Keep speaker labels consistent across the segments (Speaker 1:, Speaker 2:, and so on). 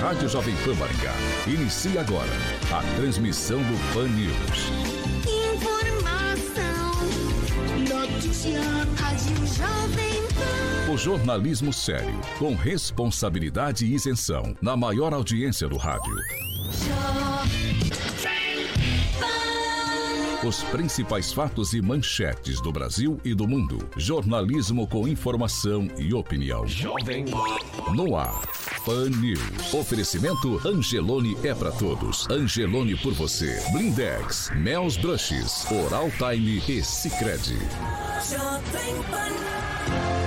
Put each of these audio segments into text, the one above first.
Speaker 1: Rádio Jovem Pan Maringá inicia agora a transmissão do Pan News.
Speaker 2: Informação, notícia, Rádio Jovem Pan.
Speaker 1: O jornalismo sério, com responsabilidade e isenção, na maior audiência do rádio. Os principais fatos e manchetes do Brasil e do mundo. Jornalismo com informação e opinião.
Speaker 3: Jovem
Speaker 1: No ar. Pan News. Oferecimento Angelone é pra todos. Angelone por você. Blindex, Mel's Brushes, Oral Time e Sicredi.
Speaker 2: Jovem Pan.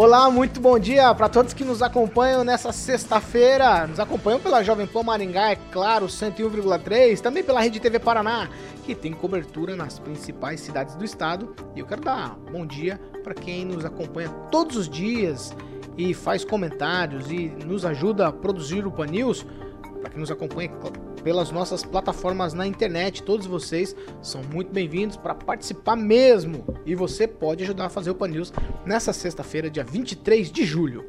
Speaker 4: Olá, muito bom dia para todos que nos acompanham nessa sexta-feira. Nos acompanham pela Jovem Pan Maringá, é claro, 101,3, também pela Rede TV Paraná, que tem cobertura nas principais cidades do estado. E eu quero dar bom dia para quem nos acompanha todos os dias e faz comentários e nos ajuda a produzir o Pan News. Para quem nos acompanha pelas nossas plataformas na internet, todos vocês são muito bem-vindos para participar mesmo. E você pode ajudar a fazer o Pan News nessa sexta-feira, dia 23 de julho.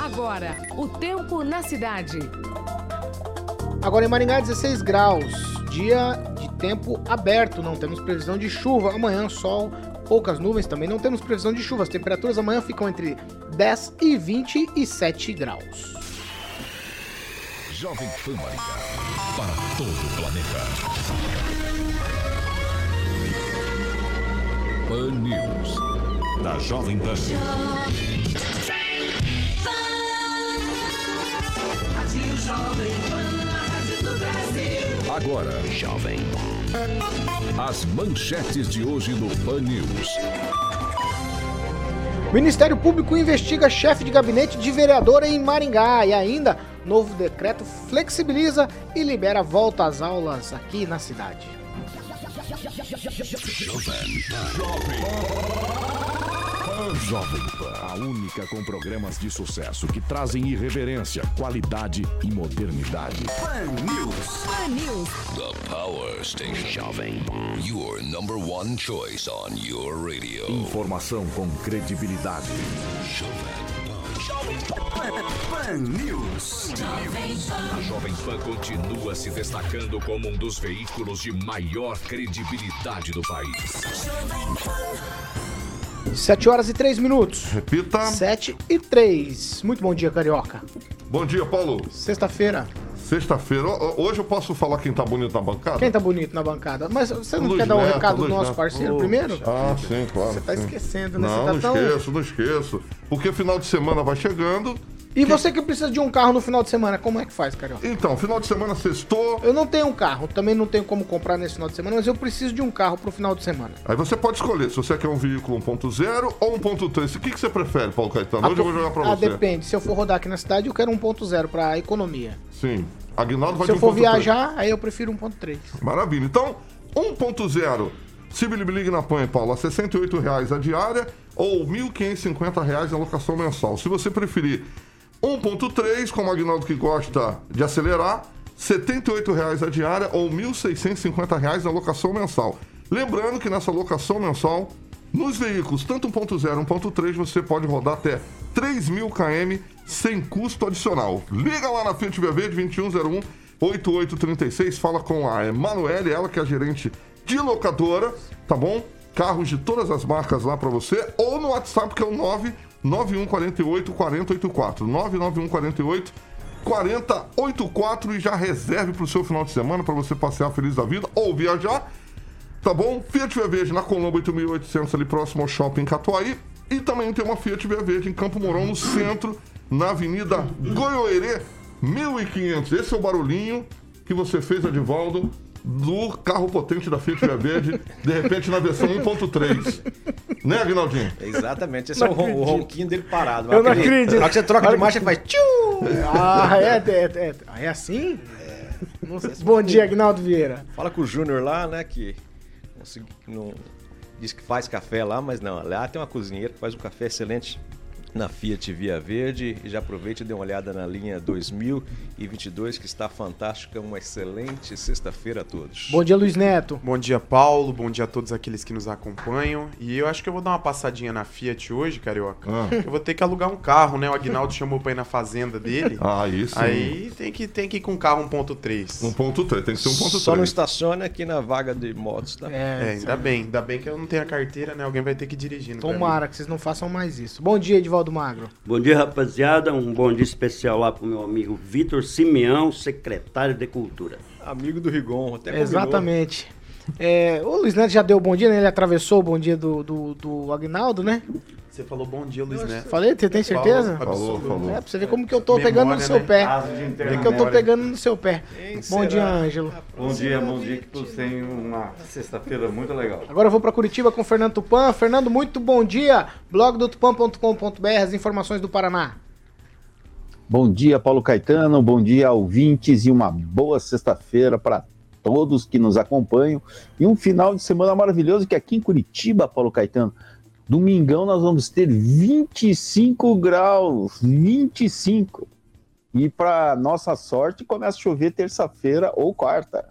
Speaker 5: Agora, o tempo na cidade.
Speaker 4: Agora em Maringá, 16 graus. Dia de tempo aberto, não temos previsão de chuva. Amanhã, sol, poucas nuvens também. Não temos previsão de chuva. As temperaturas amanhã ficam entre 10 e 27 graus.
Speaker 1: Jovem Pan Maringá. Para todo o planeta. Pan News. Da Jovem Pan. Agora,
Speaker 3: Jovem
Speaker 1: as manchetes de hoje no Pan News.
Speaker 4: Ministério Público investiga chefe de gabinete de vereadora em Maringá e ainda novo decreto flexibiliza e libera volta às aulas aqui na cidade.
Speaker 3: Jovem Pan, a única com programas de sucesso que trazem irreverência, qualidade e modernidade.
Speaker 5: Pan News.
Speaker 6: The Power Station. Jovem. Your number one choice on your radio.
Speaker 3: Informação com credibilidade.
Speaker 6: Pan News.
Speaker 7: A Jovem Pan continua se destacando como um dos veículos de maior credibilidade do país.
Speaker 4: 7 horas e 3 minutos.
Speaker 8: Repita.
Speaker 4: 7 e 3. Muito bom dia, Carioca.
Speaker 8: Bom dia, Paulo.
Speaker 4: Sexta-feira.
Speaker 8: Sexta-feira. Hoje eu posso falar quem tá bonito na bancada?
Speaker 4: Quem tá bonito na bancada? Mas você não
Speaker 8: Luiz
Speaker 4: quer dar um
Speaker 8: Neto,
Speaker 4: recado do
Speaker 8: Luiz
Speaker 4: nosso
Speaker 8: Neto.
Speaker 4: parceiro
Speaker 8: Ô,
Speaker 4: primeiro?
Speaker 8: Ah, sim, claro.
Speaker 4: Você tá
Speaker 8: sim.
Speaker 4: esquecendo, né?
Speaker 8: Não,
Speaker 4: Você
Speaker 8: não
Speaker 4: tá tão-
Speaker 8: esqueço, não esqueço. Porque final de semana vai chegando.
Speaker 4: E você que precisa de um carro no final de semana, como é que faz, Carioca?
Speaker 8: Então, final de semana sextou.
Speaker 4: Eu não tenho um carro, também não tenho como comprar nesse final de semana, mas eu preciso de um carro pro final de semana.
Speaker 8: Aí você pode escolher se você quer um veículo 1.0 ou 1.3. O que, que você prefere, Paulo Caetano? Hoje eu vou jogar pra
Speaker 4: ah,
Speaker 8: você.
Speaker 4: depende. Se eu for rodar aqui na cidade, eu quero 1.0 pra economia.
Speaker 8: Sim. Aguinaldo vai
Speaker 4: Se eu
Speaker 8: de
Speaker 4: for
Speaker 8: 1.3.
Speaker 4: viajar, aí eu prefiro 1.3.
Speaker 8: Maravilha. Então, 1.0. Se Bilibiligue na Panha, Paulo, a 68 reais a diária ou 1.550 reais a locação mensal. Se você preferir 1.3, como o Agnaldo que gosta de acelerar, 78 reais a diária ou 1.650 reais a locação mensal. Lembrando que nessa locação mensal, nos veículos, tanto 1.0 e 1.3, você pode rodar até 3 mil km sem custo adicional. Liga lá na Fiat Via Verde 2101 8836, fala com a Emanuele, ela que é a gerente de locadora, tá bom? Carros de todas as marcas lá pra você, ou no WhatsApp que é o 99148 4084. 99148 4084 e já reserve pro seu final de semana pra você passear feliz da vida ou viajar. Tá bom? Fiat Via Verde na Colombo 8800 ali próximo ao Shopping Catuaí. E também tem uma Fiat Via Verde em Campo Mourão, no centro, na Avenida Goiôerê 1500. Esse é o barulhinho que você fez, Adivaldo, do carro potente da Fiat Via Verde, de repente na versão 1.3. Né, Aguinaldinho?
Speaker 9: Exatamente, esse é o, o ronquinho dele parado.
Speaker 4: Eu não acredito.
Speaker 9: Na hora que você troca de marcha, ele faz tchiu!
Speaker 4: Ah, é, é, é, é assim? Não sei. Bom dia, Agnaldo Vieira.
Speaker 9: Fala com o Júnior lá, né, que consegui- não, diz que faz café lá, mas não, lá tem uma cozinheira que faz um café excelente na Fiat Via Verde. E já aproveite e dê uma olhada na linha 2022, que está fantástica. Uma excelente sexta-feira a todos.
Speaker 4: Bom dia, Luiz Neto.
Speaker 10: Bom dia, Paulo. Bom dia a todos aqueles que nos acompanham. E eu acho que eu vou dar uma passadinha na Fiat hoje, Carioca.
Speaker 8: Ah.
Speaker 10: Eu vou ter que alugar um carro, né? O Agnaldo chamou pra ir na fazenda dele.
Speaker 8: Ah, isso.
Speaker 10: Aí tem que, tem que ir com um carro 1.3.
Speaker 8: 1.3, tem que ser 1.3.
Speaker 9: Só não estacione aqui na vaga de motos, tá?
Speaker 10: É, ainda bem. Ainda bem que eu não tenho a carteira, né? Alguém vai ter que dirigir.
Speaker 4: Tomara que vocês não façam mais isso. Bom dia, Magro.
Speaker 11: Bom dia, rapaziada. Um bom dia especial lá pro meu amigo Vitor Simeão, secretário de Cultura.
Speaker 9: Amigo do Rigon, até combinou.
Speaker 4: Exatamente. É, o Luiz Neto já deu bom dia, né? Ele atravessou o bom dia do, do, do Agnaldo, né?
Speaker 10: Você falou bom dia, Luiz Neto.
Speaker 4: Falei, você tem certeza?
Speaker 10: Falou,
Speaker 8: Falou, falou.
Speaker 4: É, pra você ver como que eu tô
Speaker 10: Memória,
Speaker 4: pegando no seu
Speaker 10: né?
Speaker 4: pé. Vê que eu tô pegando no seu pé.
Speaker 9: Quem
Speaker 4: Bom
Speaker 9: será?
Speaker 4: dia, Ângelo.
Speaker 12: Bom dia, bom dia, que todos tenham uma sexta-feira muito legal.
Speaker 4: Agora eu vou para Curitiba com o Fernando Tupan. Fernando, muito bom dia. Blog do tupan.com.br, as informações do Paraná.
Speaker 13: Bom dia, Paulo Caetano. Bom dia, ouvintes, e uma boa sexta-feira para todos que nos acompanham. E um final de semana maravilhoso que aqui em Curitiba, Paulo Caetano. Domingão nós vamos ter 25 graus, 25. E para nossa sorte, começa a chover terça-feira ou quarta.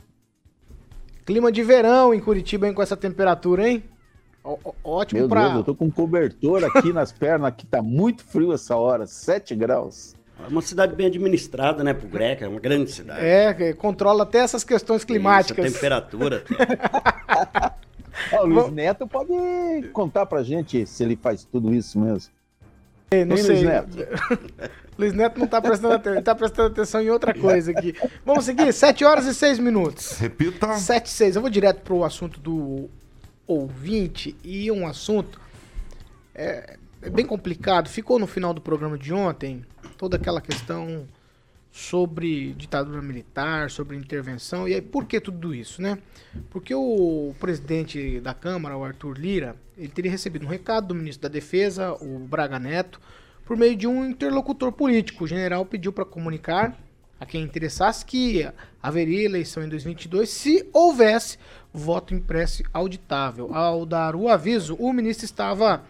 Speaker 4: Clima de verão em Curitiba, hein, com essa temperatura, hein? Ó- ó- ótimo
Speaker 13: Meu
Speaker 4: pra.
Speaker 13: Deus, eu tô com cobertor aqui nas pernas, que tá muito frio essa hora, 7 graus.
Speaker 11: É uma cidade bem administrada, né, pro Greca, é uma grande cidade.
Speaker 4: É, que controla até essas questões climáticas.
Speaker 11: Isso, a temperatura.
Speaker 13: Ó, o Luiz Neto pode contar pra gente se ele faz tudo isso mesmo.
Speaker 4: Ei, não sei.
Speaker 13: Luiz Neto?
Speaker 4: Luiz Neto não tá prestando atenção, ele tá prestando atenção em outra coisa aqui. Vamos seguir, 7 horas e 6 minutos.
Speaker 8: Repita.
Speaker 4: 7 e 6. Eu vou direto pro assunto do ouvinte e um assunto é, é bem complicado. Ficou no final do programa de ontem toda aquela questão sobre ditadura militar, sobre intervenção. E aí, por que tudo isso, né? Porque o presidente da Câmara, o Arthur Lira, ele teria recebido um recado do ministro da Defesa, o Braga Neto, por meio de um interlocutor político. O general pediu para comunicar a quem interessasse que haveria eleição em 2022 se houvesse voto impresso auditável. Ao dar o aviso, o ministro estava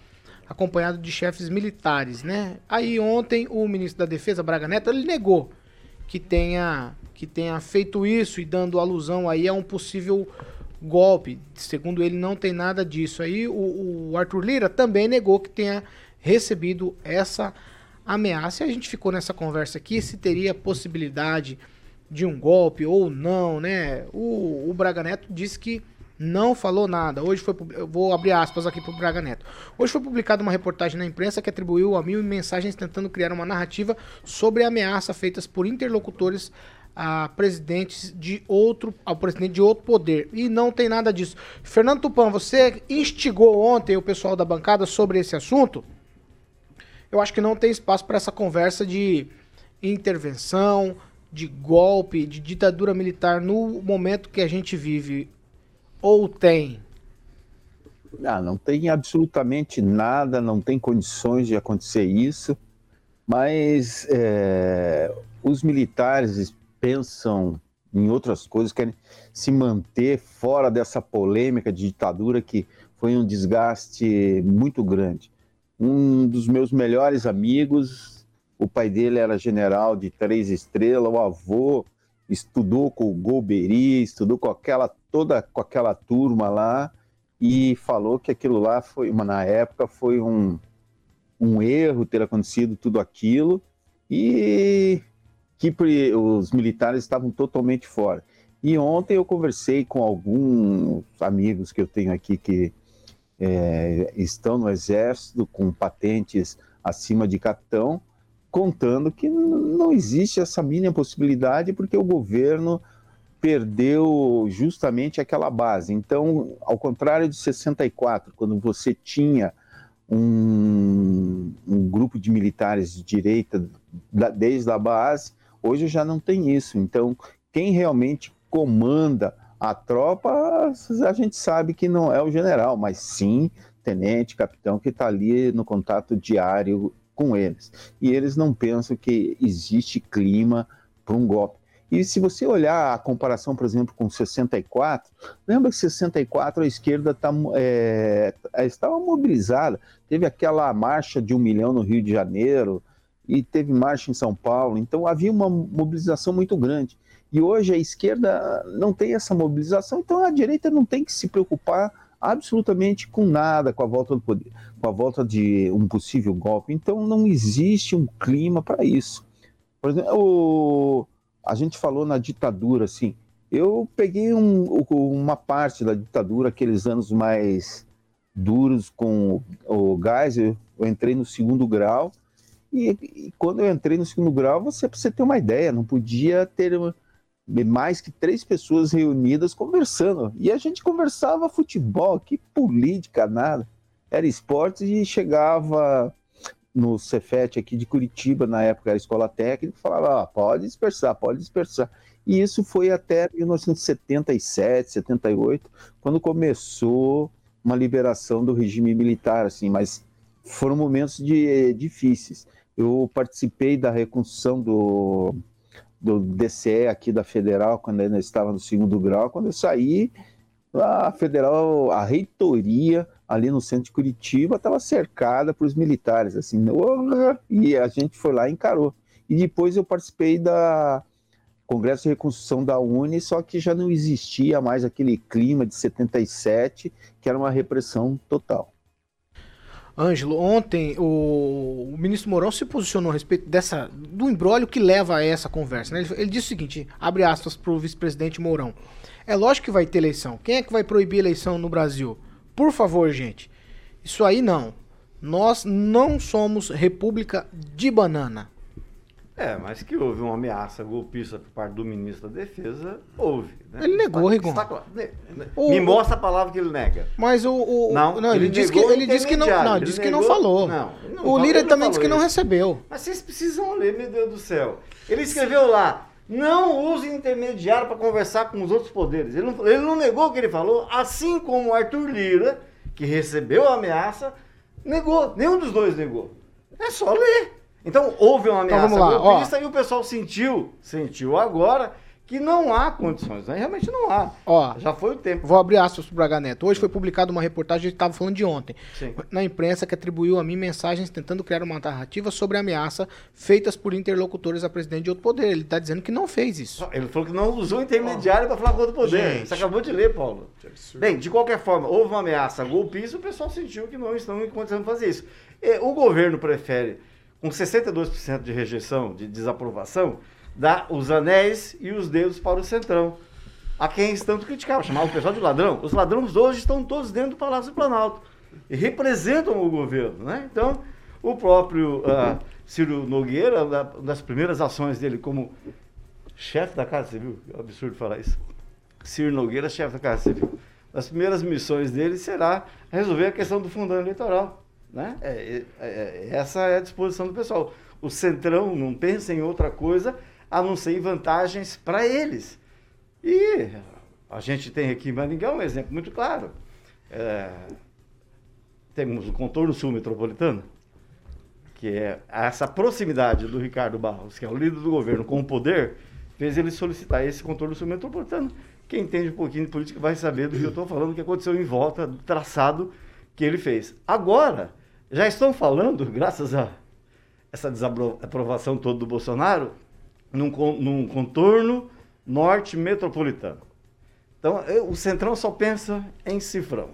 Speaker 4: acompanhado de chefes militares, né? Aí ontem o ministro da Defesa, Braga Neto, ele negou que tenha que tenha feito isso e dando alusão aí a um possível golpe. Segundo ele, não tem nada disso. Aí o, o Arthur Lira também negou que tenha recebido essa ameaça. E a gente ficou nessa conversa aqui se teria possibilidade de um golpe ou não, né? O, o Braga Neto disse que não falou nada. Hoje foi. Eu vou abrir aspas aqui pro Braga Neto. Hoje foi publicada uma reportagem na imprensa que atribuiu a mil mensagens tentando criar uma narrativa sobre ameaça feitas por interlocutores a presidentes de outro. ao presidente de outro poder. E não tem nada disso. Fernando Tupan, você instigou ontem o pessoal da bancada sobre esse assunto? Eu acho que não tem espaço para essa conversa de intervenção, de golpe, de ditadura militar no momento que a gente vive. Ou tem?
Speaker 13: Ah, não tem absolutamente nada, não tem condições de acontecer isso, mas é, os militares pensam em outras coisas, querem se manter fora dessa polêmica de ditadura que foi um desgaste muito grande. Um dos meus melhores amigos, o pai dele era general de três estrelas, o avô estudou com o Golbery, estudou com aquela toda com aquela turma lá e falou que aquilo lá foi, uma, na época, foi um, um erro ter acontecido tudo aquilo e que os militares estavam totalmente fora. E ontem eu conversei com alguns amigos que eu tenho aqui que é, estão no exército com patentes acima de capitão, contando que não existe essa mínima possibilidade porque o governo perdeu justamente aquela base. Então, ao contrário de 64, quando você tinha um, um grupo de militares de direita da- desde a base, hoje já não tem isso. Então, quem realmente comanda a tropa, a gente sabe que não é o general, mas sim tenente, capitão, que está ali no contato diário com eles. E eles não pensam que existe clima para um golpe. E se você olhar a comparação, por exemplo, com 64, lembra que 64 a esquerda tá, é, estava mobilizada. Teve aquela marcha de um milhão no Rio de Janeiro e teve marcha em São Paulo. Então havia uma mobilização muito grande. E hoje a esquerda não tem essa mobilização, então a direita não tem que se preocupar absolutamente com nada com a volta do poder, com a volta de um possível golpe. Então não existe um clima para isso. Por exemplo, o a gente falou na ditadura, assim, eu peguei um, uma parte da ditadura, aqueles anos mais duros com o gás, eu, entrei no segundo grau, e, e, quando eu entrei no segundo grau, você precisa ter uma ideia, não podia ter mais que três pessoas reunidas conversando. E a gente conversava futebol, que política, nada. Era esporte e chegava no Cefet aqui de Curitiba, na época era escola técnica, falava, ah, pode dispersar, pode dispersar. E isso foi até 1977, 78, quando começou uma liberação do regime militar, assim, mas foram momentos de, difíceis. Eu participei da reconstrução do, do DCE aqui da Federal, quando ainda estava no segundo grau. Quando eu saí, a Federal, a reitoria ali no centro de Curitiba estava cercada por os militares, assim, e a gente foi lá e encarou. E depois eu participei da Congresso de Reconstrução da Uni, só que já não existia mais aquele clima de 77, que era uma repressão total.
Speaker 4: Ângelo, ontem o, o, ministro Mourão se posicionou a respeito dessa do embrólio que leva a essa conversa. Né? Ele, ele, disse o seguinte, abre aspas para o vice-presidente Mourão. É lógico que vai ter eleição. Quem é que vai proibir eleição no Brasil? Por favor, gente. Isso aí não. Nós não somos república de banana.
Speaker 12: É, mas que houve uma ameaça golpista por parte do ministro da Defesa, houve.
Speaker 4: Né? Ele negou, Rigon.
Speaker 12: Me mostra a palavra que ele nega.
Speaker 4: Mas o. o não, não, ele, ele disse que, ele disse que não, não, ele disse que não falou. Não, não o Lira também disse que não recebeu.
Speaker 12: Mas vocês precisam ler, meu Deus do céu. Ele escreveu lá: não use intermediário para conversar com os outros poderes. Ele não, ele não negou o que ele falou, assim como o Arthur Lira, que recebeu a ameaça, negou. Nenhum dos dois negou. É só ler. Então houve uma então, ameaça então, golpista e o pessoal sentiu, sentiu agora que não há condições, né? realmente não há.
Speaker 4: Ó, já foi o tempo. Vou abrir aspas pro Braga Neto. Hoje foi publicada uma reportagem, a gente estava falando de ontem, Sim. na imprensa que atribuiu a mim mensagens tentando criar uma narrativa sobre ameaça feitas por interlocutores a presidente de outro poder. Ele está dizendo que não fez isso.
Speaker 12: Ele falou que não usou intermediário para falar com outro poder. Gente. Você acabou de ler, Paulo. Bem, de qualquer forma, houve uma ameaça golpista, o pessoal sentiu que não estão em condição de fazer isso. E, o governo prefere, com 62% de rejeição, de desaprovação, dar os anéis e os dedos para o centrão. A quem tanto criticavam, chamavam o pessoal de ladrão. Os ladrões hoje estão todos dentro do Palácio do Planalto e representam o governo. Né? Então, o próprio uh, Ciro Nogueira, uma das primeiras ações dele como chefe da Casa Civil, é um absurdo falar isso. Ciro Nogueira, chefe da Casa Civil. As primeiras missões dele será resolver a questão do fundão eleitoral. Né? É, é, é, essa é a disposição do pessoal. O Centrão não pensa em outra coisa a não ser em vantagens para eles. E a gente tem aqui em Maringá um exemplo muito claro. É, temos o contorno sul metropolitano, que é essa proximidade do Ricardo Barros, que é o líder do governo, com o poder, fez ele solicitar esse contorno sul metropolitano. Quem entende um pouquinho de política vai saber do que eu estou falando, que aconteceu em volta do traçado que ele fez. Agora, já estão falando, graças a essa desaprovação toda do Bolsonaro, num, num contorno norte metropolitano. Então, eu, o Centrão só pensa em cifrão.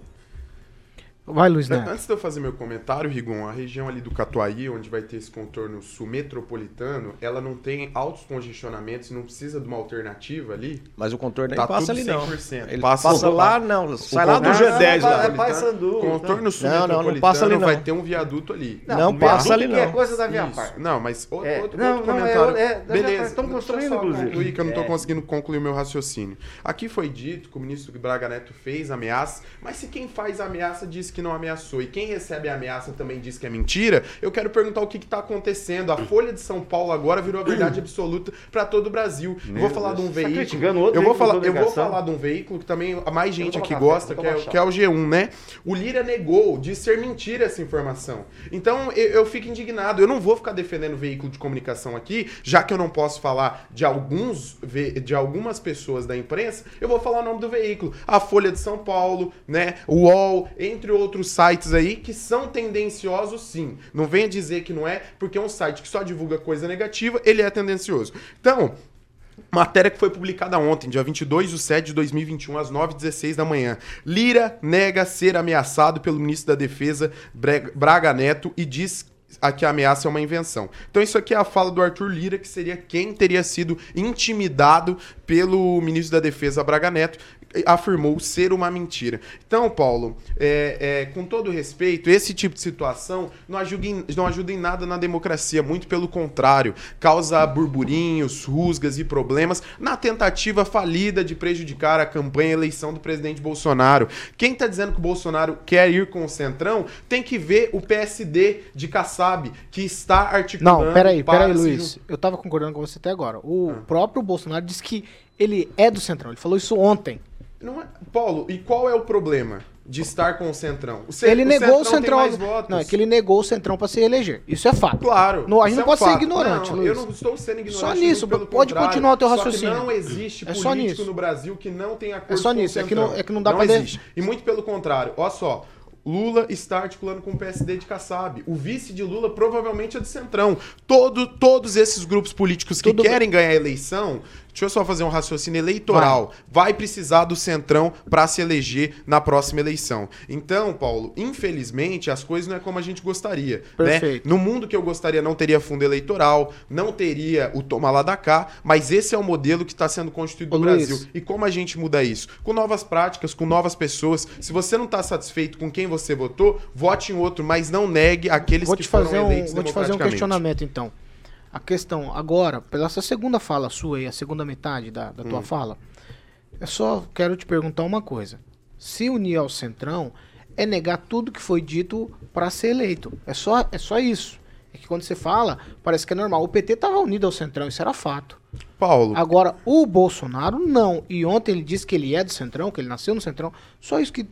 Speaker 4: Vai, Luiz Neto.
Speaker 10: Antes de eu fazer meu comentário, Rigon, a região ali do Catuaí, onde vai ter esse contorno sul metropolitano, ela não tem altos congestionamentos, não precisa de uma alternativa ali.
Speaker 9: Mas o contorno tá passa ali 100%.
Speaker 10: não.
Speaker 9: Ele passa, passa lá, não. Sai lá do G10
Speaker 10: lá. É Paysandu. Contorno sul não, não, não passa ali não. vai ter um viaduto ali.
Speaker 9: Não, não passa ali não.
Speaker 12: é coisa da Via Par.
Speaker 10: Não, mas outro, é, outro, não, outro não, é comentário. É, é, Beleza.
Speaker 12: Estão construindo, inclusive.
Speaker 10: Que eu não estou é. conseguindo concluir o meu raciocínio. Aqui foi dito que o ministro Braga Neto fez ameaça, mas se quem faz ameaça diz que que não ameaçou e quem recebe a ameaça também diz que é mentira, eu quero perguntar o que está acontecendo. A Folha de São Paulo agora virou a verdade absoluta para todo o Brasil. eu vou falar de um
Speaker 12: tá
Speaker 10: veículo.
Speaker 12: criticando outro
Speaker 10: eu vou falar,
Speaker 12: de
Speaker 10: eu vou falar de um veículo que também mais gente aqui gosta, que é, que é o G1, né? O Lira negou de ser mentira essa informação. Então eu, eu fico indignado. Eu não vou ficar defendendo veículo de comunicação aqui, já que eu não posso falar de alguns de algumas pessoas da imprensa, eu vou falar o nome do veículo. A Folha de São Paulo, né? O UOL, entre outros sites aí que são tendenciosos sim. Não venha dizer que não é, porque é um site que só divulga coisa negativa, ele é tendencioso. Então, Matéria que foi publicada ontem, dia 22 de 7 de 2021, às 9h16 da manhã. Lira nega ser ameaçado pelo ministro da Defesa, Braga Neto, e diz a que a ameaça é uma invenção. Então isso aqui é a fala do Arthur Lira, que seria quem teria sido intimidado pelo ministro da Defesa, Braga Neto, afirmou ser uma mentira. Então, Paulo, é, é, com todo respeito, esse tipo de situação não ajuda, em, não ajuda em nada na democracia, muito pelo contrário, causa burburinhos, rusgas e problemas na tentativa falida de prejudicar a campanha e eleição do presidente Bolsonaro. Quem está dizendo que o Bolsonaro quer ir com o Centrão tem que ver o PSD de Kassab, que está articulando.
Speaker 4: Não, peraí, peraí, Luiz. Eu tava concordando com você até agora. O próprio Bolsonaro disse que ele é do Centrão. Ele falou isso ontem.
Speaker 10: Não é- Paulo, e qual é o problema de estar com o Centrão? O
Speaker 4: ele negou o Centrão.
Speaker 10: mais votos.
Speaker 4: Não, é que ele negou o Centrão pra se eleger. Isso é fato.
Speaker 10: Claro.
Speaker 4: Não, a gente
Speaker 10: é
Speaker 4: não
Speaker 10: um
Speaker 4: pode ser ignorante,
Speaker 10: não,
Speaker 4: Luiz.
Speaker 10: Eu não estou sendo ignorante.
Speaker 4: Só nisso, pode continuar o teu
Speaker 10: Só
Speaker 4: raciocínio.
Speaker 10: não existe
Speaker 4: É só
Speaker 10: político
Speaker 4: nisso.
Speaker 10: no Brasil que não tem acordo
Speaker 4: É só
Speaker 10: com o
Speaker 4: nisso, é que
Speaker 10: Centrão.
Speaker 4: não- é que não dá pra de-
Speaker 10: existe. E muito pelo contrário. Olha só. Lula está articulando com o PSD de Kassab. O vice de Lula provavelmente é do Centrão. Todo, todos esses grupos políticos que
Speaker 4: Tudo
Speaker 10: querem ganhar a eleição, deixa eu só fazer um raciocínio eleitoral, vai, precisar do Centrão para se eleger na próxima eleição. Então, Paulo, infelizmente, as coisas não é como a gente gostaria. né?
Speaker 4: Perfeito.
Speaker 10: No mundo que eu gostaria, não teria fundo eleitoral, não teria o toma lá da cá, mas esse é o modelo que está sendo constituído
Speaker 4: Ô,
Speaker 10: no
Speaker 4: Luiz.
Speaker 10: Brasil. E como a gente muda isso? Com novas práticas, com novas pessoas. Se você não está satisfeito com quem você votou, vote em outro, mas não negue aqueles
Speaker 4: Vou
Speaker 10: que foram
Speaker 4: um,
Speaker 10: eleitos
Speaker 4: vou te fazer um questionamento então. A questão agora, pela essa segunda fala sua aí, a segunda metade da, da tua
Speaker 10: Hum.
Speaker 4: fala, eu só quero te perguntar uma coisa. Se unir ao Centrão é negar tudo que foi dito para ser eleito. É só, é só isso. É que quando você fala, parece que é normal. O PT estava unido ao Centrão, isso era fato.
Speaker 10: Paulo.
Speaker 4: Agora, o Bolsonaro não. E ontem ele disse que ele é do Centrão, que ele nasceu no Centrão. Só isso que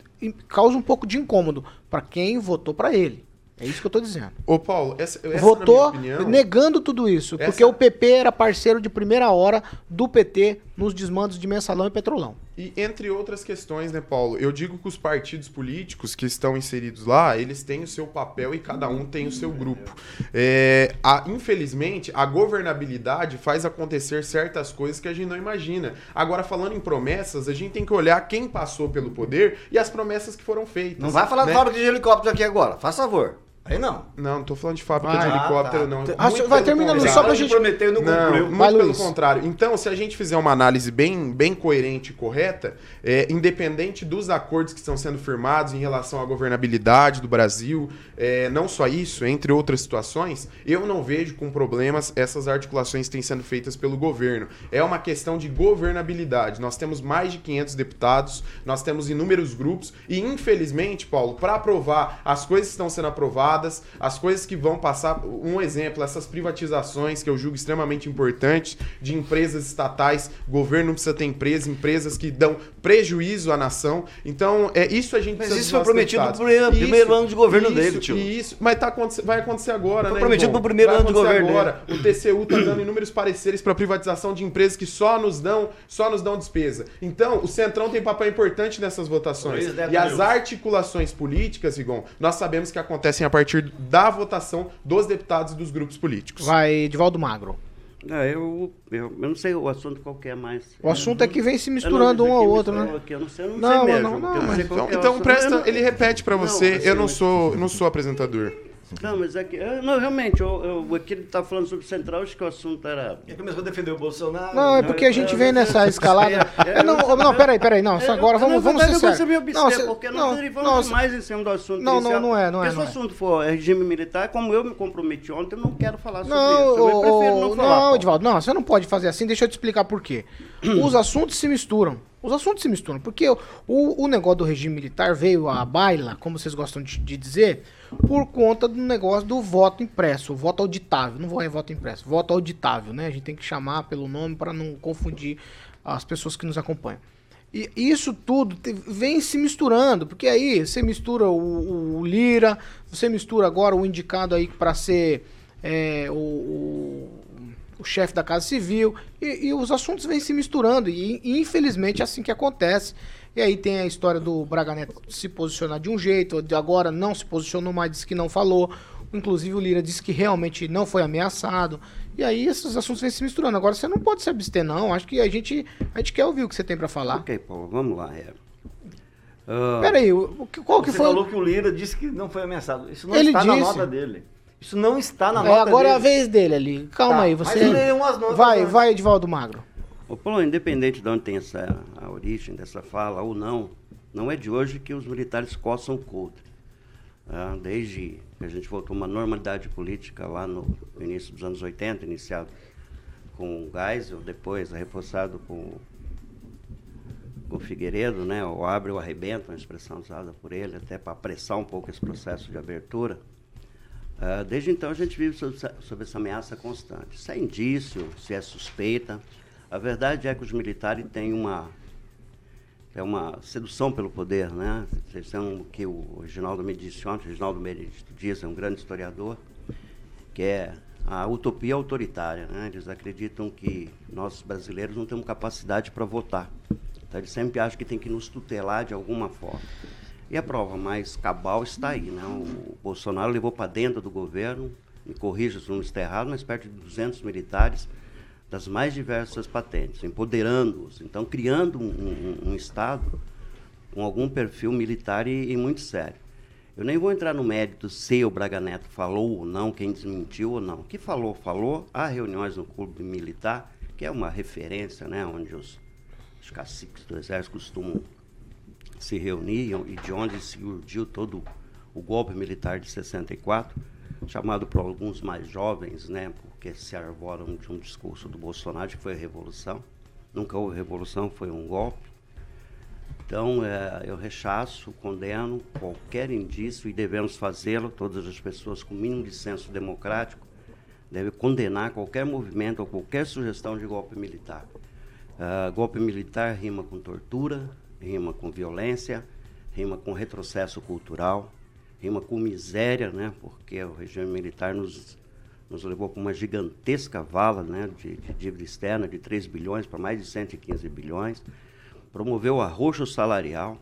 Speaker 4: causa um pouco de incômodo para quem votou para ele. É isso que eu tô dizendo.
Speaker 10: Ô, Paulo, essa, essa
Speaker 4: votou
Speaker 10: opinião,
Speaker 4: negando tudo isso.
Speaker 10: Essa-
Speaker 4: Porque o PP era parceiro de primeira hora do PT nos desmandos de mensalão e petrolão.
Speaker 10: E entre outras questões, né, Paulo? Eu digo que os partidos políticos que estão inseridos lá, eles têm o seu papel e cada um tem o seu grupo. É, a- infelizmente, a governabilidade faz acontecer certas coisas que a gente não imagina. Agora, falando em promessas, a gente tem que olhar quem passou pelo poder e as promessas que foram feitas.
Speaker 12: Não vai falar
Speaker 10: né?
Speaker 12: de fábrica de helicóptero aqui agora, faz favor. Aí não.
Speaker 10: Não, não tô falando de fábrica
Speaker 12: Vai.
Speaker 10: de helicóptero,
Speaker 12: Ah, tá.
Speaker 10: não.
Speaker 12: Ah, vai terminando, só pra gente- prometeu não
Speaker 10: Não,
Speaker 12: cumpriu.
Speaker 10: muito
Speaker 12: Vai,
Speaker 10: pelo
Speaker 12: Luiz.
Speaker 10: contrário. Então, se a gente fizer uma análise bem, bem coerente e correta, é, independente dos acordos que estão sendo firmados em relação à governabilidade do Brasil, é, não só isso, entre outras situações, eu não vejo com problemas essas articulações que têm sendo feitas pelo governo. É uma questão de governabilidade. Nós temos mais de 500 deputados, nós temos inúmeros grupos e, infelizmente, Paulo, para aprovar as coisas que estão sendo aprovadas, as coisas que vão passar, um exemplo, essas privatizações que eu julgo extremamente importantes de empresas estatais, governo não precisa ter empresa, empresas que dão prejuízo à nação. Então, é isso a gente
Speaker 12: Mas isso foi prometido no primeiro-
Speaker 10: Isso-
Speaker 12: primeiro ano de governo
Speaker 10: isso-
Speaker 12: dele, tio.
Speaker 10: Isso, mas tá vai acontecer agora,
Speaker 12: Foi
Speaker 10: né?
Speaker 12: prometido pro primeiro
Speaker 10: Vai
Speaker 12: ano de
Speaker 10: acontecer
Speaker 12: governo
Speaker 10: agora. O TCU tá dando inúmeros pareceres para privatização de empresas que só nos dão, só nos dão despesa. Então, o Centrão tem papel importante nessas votações. E as articulações políticas, Igon, nós sabemos que acontecem a partir da votação dos deputados e dos grupos políticos.
Speaker 4: Vai, Edivaldo Magro.
Speaker 11: Ah, eu, eu, eu não sei o assunto qual que é mais.
Speaker 4: O assunto é que vem se misturando
Speaker 11: não,
Speaker 4: um ao outro, né?
Speaker 11: aqui, eu não sei, eu não,
Speaker 4: Não,
Speaker 11: sei
Speaker 4: não,
Speaker 11: mesmo.
Speaker 4: não, não,
Speaker 11: qual
Speaker 10: Então,
Speaker 11: que é o
Speaker 10: então
Speaker 11: assunto.
Speaker 10: presta,
Speaker 11: não-
Speaker 10: ele repete para
Speaker 11: Não,
Speaker 10: você.
Speaker 11: assim,
Speaker 10: eu não sou, eu não sou apresentador.
Speaker 11: Não, mas é que. eu- Não, realmente, eu, eu, aqui ele tá falando sobre Central, acho que o assunto era.
Speaker 12: Ele começou a defender o Bolsonaro.
Speaker 4: Não, é porque a gente vem nessa escalada.
Speaker 11: É,
Speaker 4: É, não, não, peraí, peraí, não, só agora vamos, vamos ser
Speaker 11: eu vou ser meio
Speaker 4: sérios.
Speaker 11: obsceno,
Speaker 4: cê-
Speaker 11: porque não, derivamos
Speaker 4: não,
Speaker 11: mais em cima do assunto
Speaker 4: Não, não,
Speaker 11: inicial.
Speaker 4: não é, não é, não
Speaker 11: se
Speaker 4: é.
Speaker 11: o assunto for regime militar, como eu me comprometi ontem, eu não quero falar sobre
Speaker 4: Não,
Speaker 11: isso. Eu prefiro não falar.
Speaker 4: não,
Speaker 11: Paulo.
Speaker 4: Edivaldo, não, você não pode fazer assim, deixa eu te explicar por quê. Os assuntos se misturam. Os assuntos se misturam, porque o, o negócio do regime militar veio à baila, como vocês gostam de, de dizer, por conta do negócio do voto impresso, voto auditável. Não vou em voto impresso, voto auditável, né? A gente tem que chamar pelo nome para não confundir as pessoas que nos acompanham. E isso tudo te- vem se misturando, porque aí você mistura o, o Lira, você mistura agora o indicado aí para ser é, o, o, o chefe da Casa Civil, e, e os assuntos vêm se misturando, e, e infelizmente é assim que acontece. E aí tem a história do Braga Neto se posicionar de um jeito, de agora não se posicionou mais, disse que não falou. Inclusive o Lira disse que realmente não foi ameaçado. E aí esses assuntos vêm se misturando. Agora você não pode se abster, não. Acho que a gente, a gente quer ouvir o que você tem pra falar.
Speaker 11: Ok, Paulo, vamos lá. É. Ah,
Speaker 4: Peraí, o- o que- qual que
Speaker 12: Você
Speaker 4: foi?
Speaker 12: falou que o Lira disse que não foi ameaçado. Isso não
Speaker 4: Ele
Speaker 12: está na
Speaker 4: disse.
Speaker 12: nota dele. Isso não está na
Speaker 4: É,
Speaker 12: nota
Speaker 4: agora é a
Speaker 12: dele.
Speaker 4: vez dele ali. Calma
Speaker 12: Tá,
Speaker 4: aí,
Speaker 12: mas
Speaker 4: você.
Speaker 12: ele leu umas notas
Speaker 4: vai,
Speaker 12: antes.
Speaker 4: vai, Edivaldo Magro.
Speaker 11: Ô, Paulo, independente de onde tem essa, a origem dessa fala ou não, não é de hoje que os militares coçam o couro. Ah, desde que a gente voltou a uma normalidade política lá no início dos anos 80, iniciado com o Geisel, depois reforçado com, com o Figueiredo, né? o abre ou arrebenta, uma expressão usada por ele, até para apressar um pouco esse processo de abertura. Ah, desde então a gente vive sob, essa- ameaça constante. Se é indício, se é suspeita, a verdade é que os militares têm uma é uma sedução pelo poder, né? Vocês são o que o Reginaldo me disse ontem, o Reginaldo Benedito Dias é um grande historiador, que é a utopia autoritária, né? Eles acreditam que nós brasileiros não temos capacidade para votar. Então eles sempre acham que tem que nos tutelar de alguma forma. E a prova mais cabal está aí, né? O Bolsonaro levou para dentro do governo, me corrija se não estou errado, mas perto de 200 militares das mais diversas patentes, empoderando-os, então criando um, um- um Estado com algum perfil militar e, e muito sério. Eu nem vou entrar no mérito se o Braga Neto falou ou não, quem desmentiu ou não. O que falou, falou. Há reuniões no clube militar, que é uma referência, né, onde os, os caciques do exército costumam se reuniam e de onde surgiu todo o golpe militar de 64, chamado por alguns mais jovens, né, porque se arvoram de um discurso do Bolsonaro que foi a revolução. Nunca houve revolução, foi um golpe. Então, eh, eu rechaço, condeno qualquer indício e devemos fazê-lo. Todas as pessoas com mínimo de senso democrático devem condenar qualquer movimento ou qualquer sugestão de golpe militar. Ah, golpe militar rima com tortura, rima com violência, rima com retrocesso cultural, rima com miséria, né? Porque o regime militar nos, nos levou para uma gigantesca vala né? de, de dívida externa de 3 bilhões para mais de 115 bilhões, promoveu arroxo salarial,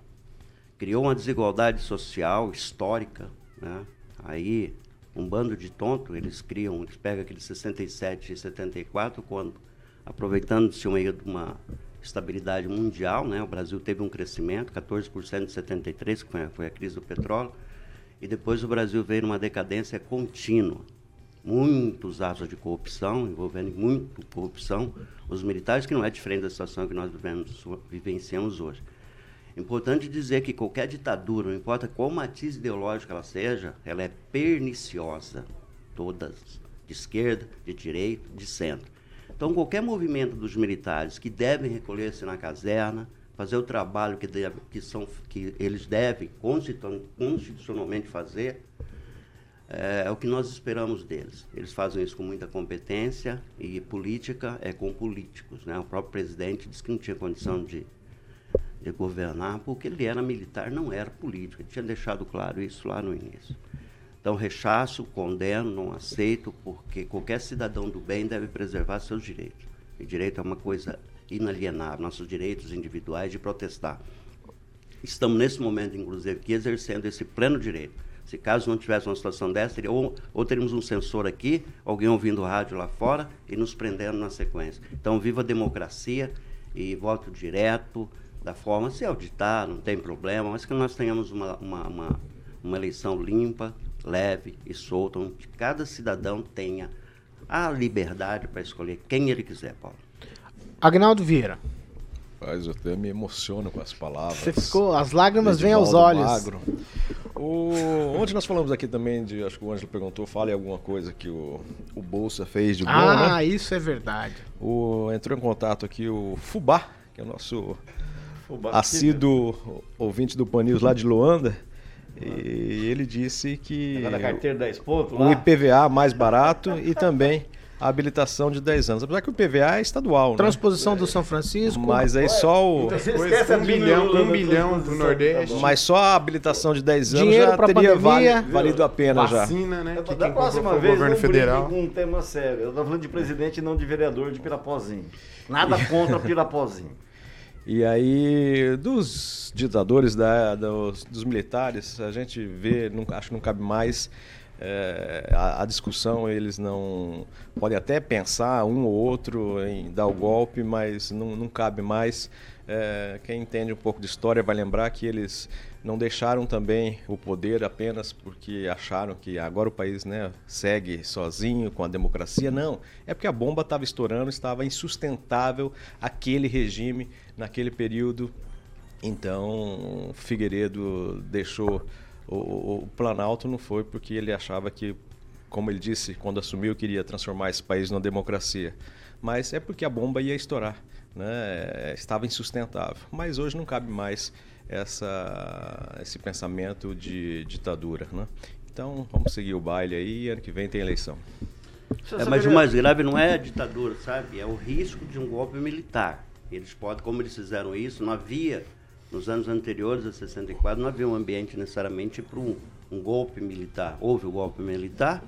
Speaker 11: criou uma desigualdade social histórica, né? Aí, um bando de tonto, eles criam, eles pegam aqueles 67 e 74, quando, aproveitando-se de uma estabilidade mundial, né? O Brasil teve um crescimento, 14% de 73, que foi, a- foi a crise do petróleo, e depois o Brasil veio numa decadência contínua. Muitos atos de corrupção, envolvendo muito corrupção, os militares, que não é diferente da situação que nós vivemos, vivenciamos hoje. Importante dizer que qualquer ditadura, não importa qual matiz ideológico ela seja, ela é perniciosa. Todas, de esquerda, de direita, de centro. Então, qualquer movimento dos militares que devem recolher-se na caserna, fazer o trabalho que, deve, que, são, que eles devem constitu- constitucionalmente fazer, é, é o que nós esperamos deles. Eles fazem isso com muita competência e política é com políticos. Né? O próprio presidente disse que não tinha condição de, de governar porque ele era militar, não era político. Ele tinha deixado claro isso lá no início. Então, rechaço, condeno, não aceito, porque qualquer cidadão do bem deve preservar seus direitos. E direito é uma coisa inalienável, nossos direitos individuais de protestar. Estamos, nesse momento, inclusive, aqui exercendo esse pleno direito. Se caso não tivesse uma situação dessa, teria, ou, ou teríamos um censor aqui, alguém ouvindo o rádio lá fora e nos prendendo na sequência. Então, viva a democracia e voto direto, da forma, se auditar, não tem problema, mas que nós tenhamos uma, uma, uma, uma eleição limpa, leve e solta, onde cada cidadão tenha a liberdade para escolher quem ele quiser, Paulo.
Speaker 4: Agnaldo Vieira.
Speaker 14: Mas eu até me emociono com as palavras.
Speaker 4: Você ficou. As lágrimas vêm aos olhos.
Speaker 14: Magro. O... Ontem nós falamos aqui também de. Acho que o Ângelo perguntou, fale alguma coisa que o, o Bolsa fez de bom,
Speaker 4: Ah,
Speaker 14: né?
Speaker 4: isso é verdade.
Speaker 14: O... Entrou em contato aqui o Fubá, que é o nosso assíduo ouvinte do Pan News lá de Luanda. E ele disse que
Speaker 12: Negócio da carteira 10 pontos
Speaker 14: o. IPVA mais barato e também a habilitação de 10 anos. Apesar que o IPVA é estadual, né?
Speaker 4: Transposição do São Francisco.
Speaker 14: Mas aí só o.
Speaker 10: Muitas coisas, um bilhão, um bilhão pro Nordeste.
Speaker 14: Mas só a habilitação de 10 anos
Speaker 4: Dinheiro
Speaker 14: já teria
Speaker 4: pandemia.
Speaker 14: vali- valido a pena já.
Speaker 10: Vacina, né? Que
Speaker 12: Da próxima vez,
Speaker 10: governo
Speaker 12: não
Speaker 10: federal.
Speaker 12: um tema sério. Eu tô falando de presidente e não de vereador de Pirapozinho. Nada contra Pirapozinho.
Speaker 14: E aí, dos ditadores, da, dos, dos militares, a gente vê, não, acho que não cabe mais é, a, a discussão, eles não podem até pensar um ou outro em dar o golpe, mas não, não cabe mais. É, quem entende um pouco de história vai lembrar que eles não deixaram também o poder apenas porque acharam que agora o país né, segue sozinho com a democracia. Não, é porque a bomba estava estourando, estava insustentável aquele regime naquele período. Então, Figueiredo deixou o, o, Planalto não foi porque ele achava que, como ele disse quando assumiu, queria transformar esse país numa democracia, mas é porque a bomba ia estourar, né? Estava insustentável. Mas hoje não cabe mais essa, esse pensamento de ditadura, né? Então, vamos seguir o baile aí. Ano que vem tem eleição.
Speaker 11: É, mas o mais grave não é a ditadura, sabe? É o risco de um golpe militar. Eles podem, como eles fizeram isso, não havia, nos anos anteriores a 64, não havia um ambiente necessariamente para um, um golpe militar. Houve o golpe militar,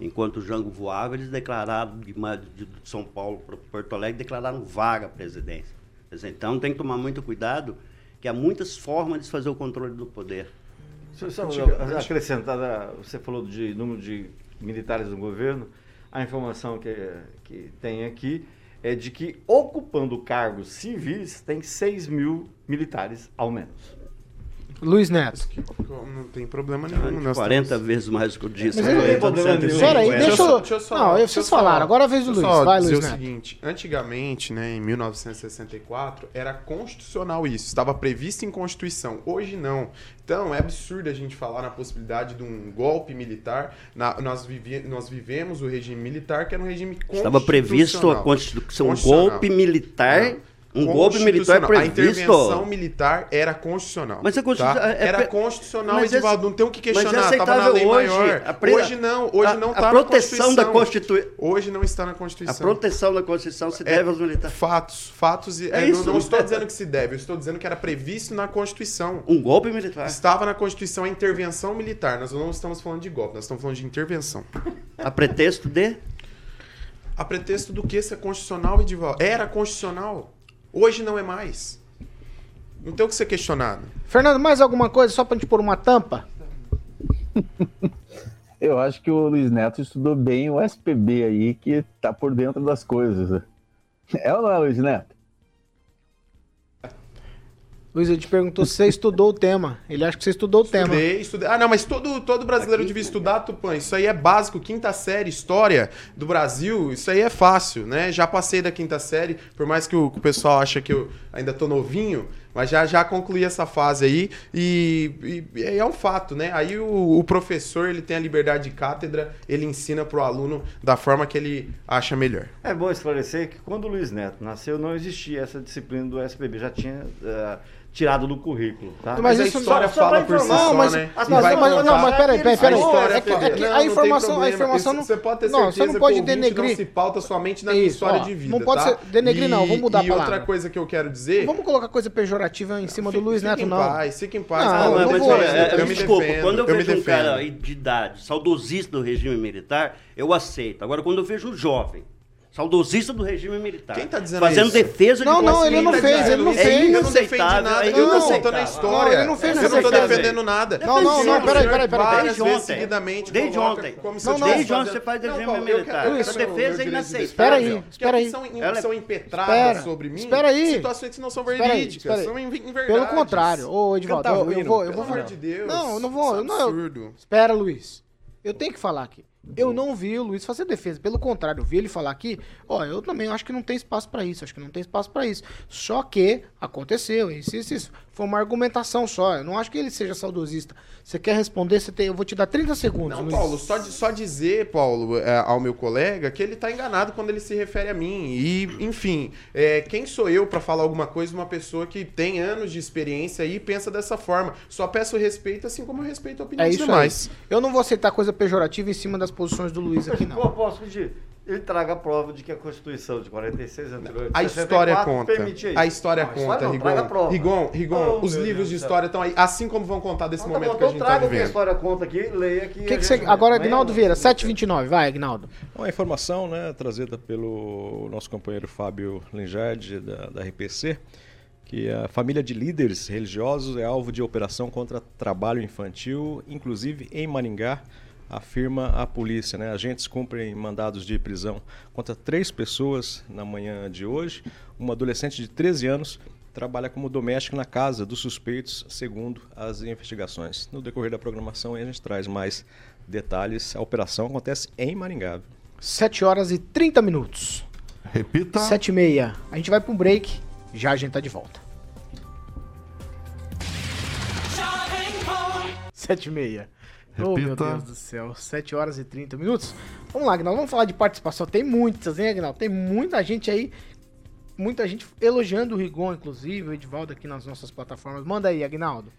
Speaker 11: enquanto o Jango voava, eles declararam, de, de São Paulo para Porto Alegre, declararam vaga à presidência. Então tem que tomar muito cuidado, que há muitas formas de fazer o controle do poder.
Speaker 12: Só, só
Speaker 11: Antigamente-
Speaker 12: acrescentar, a- você falou de número de militares no governo, a informação que, que tem aqui é de que ocupando cargos civis tem 6 mil militares ao menos.
Speaker 4: Luiz Neto.
Speaker 10: Não tem problema nenhum. nós
Speaker 11: 40
Speaker 10: estamos-
Speaker 11: vezes mais do que eu disse.
Speaker 4: Mas não tem problema nenhum. Pera aí, deixa eu- não, eu- vocês falaram, agora é a vez do
Speaker 10: deixa eu
Speaker 4: Luiz.
Speaker 10: só
Speaker 4: Vai, Luiz
Speaker 10: o
Speaker 4: Neto.
Speaker 10: seguinte, antigamente, né, em 1964, era constitucional isso, estava previsto em Constituição. Hoje não. Então, é absurdo a gente falar na possibilidade de um golpe militar. Na- nós, vive- nós vivemos o regime militar, que era um regime constitucional.
Speaker 11: Estava previsto a Constituição, um golpe militar. Um golpe militar
Speaker 10: Constitucional. A
Speaker 11: previsto.
Speaker 10: intervenção militar era constitucional.
Speaker 11: Mas a Constituição-
Speaker 10: tá?
Speaker 11: é-
Speaker 10: Era
Speaker 11: é-
Speaker 10: constitucional,
Speaker 11: mas
Speaker 10: Edivaldo.
Speaker 11: é-
Speaker 10: não tem o que
Speaker 11: mas é
Speaker 10: questionar. Estava na
Speaker 11: aceitável
Speaker 10: lei
Speaker 11: hoje.
Speaker 10: maior.
Speaker 11: A pre-
Speaker 10: Hoje não. Hoje
Speaker 11: a-
Speaker 10: não
Speaker 11: a
Speaker 10: está na
Speaker 11: proteção da
Speaker 10: Constituição.
Speaker 11: Constituição.
Speaker 10: Hoje não está na
Speaker 11: A
Speaker 10: Constituição.
Speaker 11: proteção da Constituição se
Speaker 10: É,
Speaker 11: deve aos militares.
Speaker 10: Fatos, fatos. e-
Speaker 11: É
Speaker 10: eu não-
Speaker 11: isso.
Speaker 10: não estou dizendo que se deve, eu estou dizendo que era previsto na Constituição.
Speaker 11: Um golpe militar.
Speaker 10: Estava na Constituição a intervenção militar. Nós não estamos falando de golpe, nós estamos falando de intervenção.
Speaker 11: A pretexto de.
Speaker 10: A pretexto do que ser constitucional, Edivaldo? Era constitucional. Hoje não é mais. Não tem o que ser questionado.
Speaker 4: Fernando, mais alguma coisa só pra gente pôr uma tampa?
Speaker 13: Eu acho que o Luiz Neto estudou bem o SPB aí, que tá por dentro das coisas. É ou não é, Luiz Neto?
Speaker 4: Luiz, ele te perguntou se você estudou o tema. Ele acha que você estudou o tema.
Speaker 10: Estudei, estudei. Ah, não, mas todo, todo brasileiro devia estudar, Tupã. Isso aí é básico. Quinta série, história do Brasil, isso aí é fácil, né? Já passei da quinta série, por mais que o, que o pessoal acha que eu ainda tô novinho, mas já, já concluí essa fase aí e, e- e é um fato, né? Aí o, o professor, ele tem a liberdade de cátedra, ele ensina pro aluno da forma que ele acha melhor.
Speaker 12: É bom esclarecer que quando o Luiz Neto nasceu, não existia essa disciplina do SPB, já tinha eh, tirado do currículo. Tá?
Speaker 10: Mas a história fala por si só,
Speaker 4: mas,
Speaker 10: né?
Speaker 4: mas,
Speaker 10: E vai
Speaker 4: mas- não, mas peraí, peraí, peraí.
Speaker 10: A
Speaker 4: É que, é que
Speaker 10: Não,
Speaker 4: a
Speaker 10: não
Speaker 4: informação, a informação não.
Speaker 10: Você pode ter
Speaker 4: não,
Speaker 10: certeza
Speaker 4: você não pode denegrir.
Speaker 10: não se pauta somente na
Speaker 4: Isso,
Speaker 10: história
Speaker 4: ó,
Speaker 10: de vida,
Speaker 4: não pode
Speaker 10: tá?
Speaker 4: ser- denegrir não, vamos mudar a
Speaker 10: E
Speaker 4: palavra.
Speaker 10: outra coisa que eu quero dizer...
Speaker 4: Não vamos colocar coisa pejorativa em cima do Luiz Neto,
Speaker 10: em
Speaker 4: não.
Speaker 10: paz, fique em paz.
Speaker 4: Não,
Speaker 10: Não,
Speaker 4: eu
Speaker 10: eu
Speaker 4: não vou-
Speaker 10: defendo,
Speaker 11: É,
Speaker 10: eu me
Speaker 11: desculpa, quando eu vejo um cara de idade, saudosista do regime militar, eu aceito. Agora, quando eu vejo um jovem, saudosista do regime militar,
Speaker 10: Quem tá dizendo
Speaker 11: fazendo
Speaker 10: isso?
Speaker 11: defesa de
Speaker 4: Não, não, ele não
Speaker 11: consciência,
Speaker 4: fez, ele não
Speaker 11: é
Speaker 4: fez.
Speaker 10: Eu não defendi
Speaker 11: inaceitável,
Speaker 10: nada,
Speaker 11: é
Speaker 10: eu tô
Speaker 11: inaceitável.
Speaker 10: contando a história.
Speaker 4: Não, ele não fez
Speaker 10: eu não tô
Speaker 11: inaceitável.
Speaker 10: defendendo nada.
Speaker 4: Não, não, não, peraí, peraí, peraí.
Speaker 10: várias
Speaker 11: Desde
Speaker 10: vezes
Speaker 11: ontem.
Speaker 10: seguidamente
Speaker 11: Desde
Speaker 10: coloca
Speaker 11: ontem.
Speaker 10: como se
Speaker 4: Não,
Speaker 10: eu
Speaker 4: não.
Speaker 11: Desde ontem você faz
Speaker 10: Não,
Speaker 11: regime
Speaker 10: eu
Speaker 11: militar.
Speaker 10: eu
Speaker 11: Essa
Speaker 10: quero
Speaker 11: defesa é inaceitável.
Speaker 4: Espera aí, espera aí.
Speaker 11: Ela é-
Speaker 10: são impetradas sobre mim
Speaker 4: espera aí.
Speaker 10: situações que não são
Speaker 4: Espera aí,
Speaker 10: verídicas,
Speaker 4: espera aí.
Speaker 10: são in- inverdades.
Speaker 4: Pelo contrário, ô Edivaldo,
Speaker 14: Cantar
Speaker 4: eu, eu vou, eu
Speaker 10: Pelo
Speaker 4: vou
Speaker 10: amor de Deus.
Speaker 4: Não, eu não vou.
Speaker 10: é
Speaker 4: eu não, eu-
Speaker 10: absurdo.
Speaker 4: Espera, Luiz. Eu tenho que falar aqui. Eu não vi o Luiz fazer defesa. Pelo contrário, eu vi ele falar aqui, ó, eu também acho que não tem espaço pra isso, acho que não tem espaço pra isso. Só que aconteceu, isso, isso, isso. Foi uma argumentação só. Eu não acho que ele seja saudosista. Você quer responder, você tem, eu vou te dar 30 segundos,
Speaker 10: Não,
Speaker 4: Luiz.
Speaker 10: Paulo, só, de- só dizer, Paulo, é, ao meu colega, que ele tá enganado quando ele se refere a mim. E, enfim, é, quem sou eu pra falar alguma coisa de uma pessoa que tem anos de experiência e pensa dessa forma? Só peço respeito, assim como eu respeito a opinião
Speaker 4: É
Speaker 10: dos
Speaker 4: isso
Speaker 10: demais.
Speaker 4: aí. Eu não vou aceitar coisa pejorativa em cima das posições do Luiz aqui,
Speaker 12: Eu
Speaker 4: não.
Speaker 12: posso pedir. Ele traga a prova de que a Constituição de 46 anterior
Speaker 10: A história conta. A história conta, Rigon. Rigon, Rigon,
Speaker 12: Oh,
Speaker 10: os livros
Speaker 12: Deus
Speaker 10: de história estão aí, assim como vão contar desse
Speaker 12: Então tá
Speaker 10: momento
Speaker 12: bom,
Speaker 10: que a
Speaker 12: então
Speaker 10: gente tá
Speaker 12: traga o que a
Speaker 10: vivendo.
Speaker 12: história conta aqui, leia aqui.
Speaker 4: Que que você... Agora, Agnaldo Vieira, 7h29. Vai, Agnaldo.
Speaker 14: Uma informação né, trazida pelo nosso companheiro Fábio Linjardi, da, da RPC, que a família de líderes religiosos é alvo de operação contra trabalho infantil, inclusive em Maringá, afirma a polícia. Né? Agentes cumprem mandados de prisão contra três pessoas na manhã de hoje. Uma adolescente de 13 anos trabalha como doméstica na casa dos suspeitos, segundo as investigações. No decorrer da programação, aí a gente traz mais detalhes. A operação acontece em Maringá.
Speaker 4: 7 horas e 30 minutos.
Speaker 8: Repita.
Speaker 4: 7 e meia. A gente vai pro break. Já a gente tá de volta. 7 e meia. Oh, meu. Deus do céu. 7 horas e 30 minutos. Vamos lá, Agnaldo. Vamos falar de participação. Tem muitas, hein, Agnaldo? Tem muita gente aí. Muita gente elogiando o Rigon, inclusive, o Edivaldo aqui nas nossas plataformas. Manda aí, Agnaldo.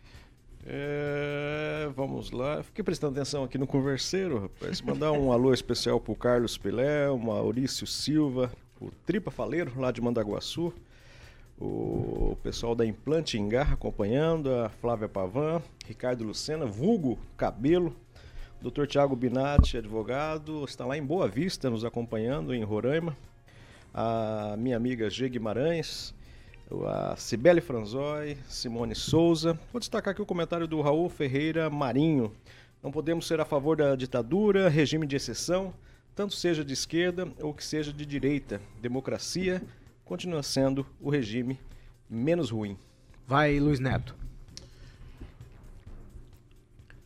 Speaker 14: É, vamos lá. Fiquei prestando atenção aqui no converseiro, rapaz. Mandar um alô especial pro Carlos Pelé, o Maurício Silva, o Tripa Faleiro, lá de Mandaguaçu. O pessoal da Implante Engar acompanhando, a Flávia Pavan, Ricardo Lucena, Vulgo Cabelo, Dr. Tiago Binatti, advogado, está lá em Boa Vista nos acompanhando, em Roraima. A minha amiga G. Guimarães, a Cibele Franzói, Simone Souza. Vou destacar aqui o comentário do Raul Ferreira Marinho. Não podemos ser a favor da ditadura, regime de exceção, tanto seja de esquerda ou que seja de direita. Democracia continua sendo o regime menos ruim.
Speaker 4: Vai, Luiz Neto.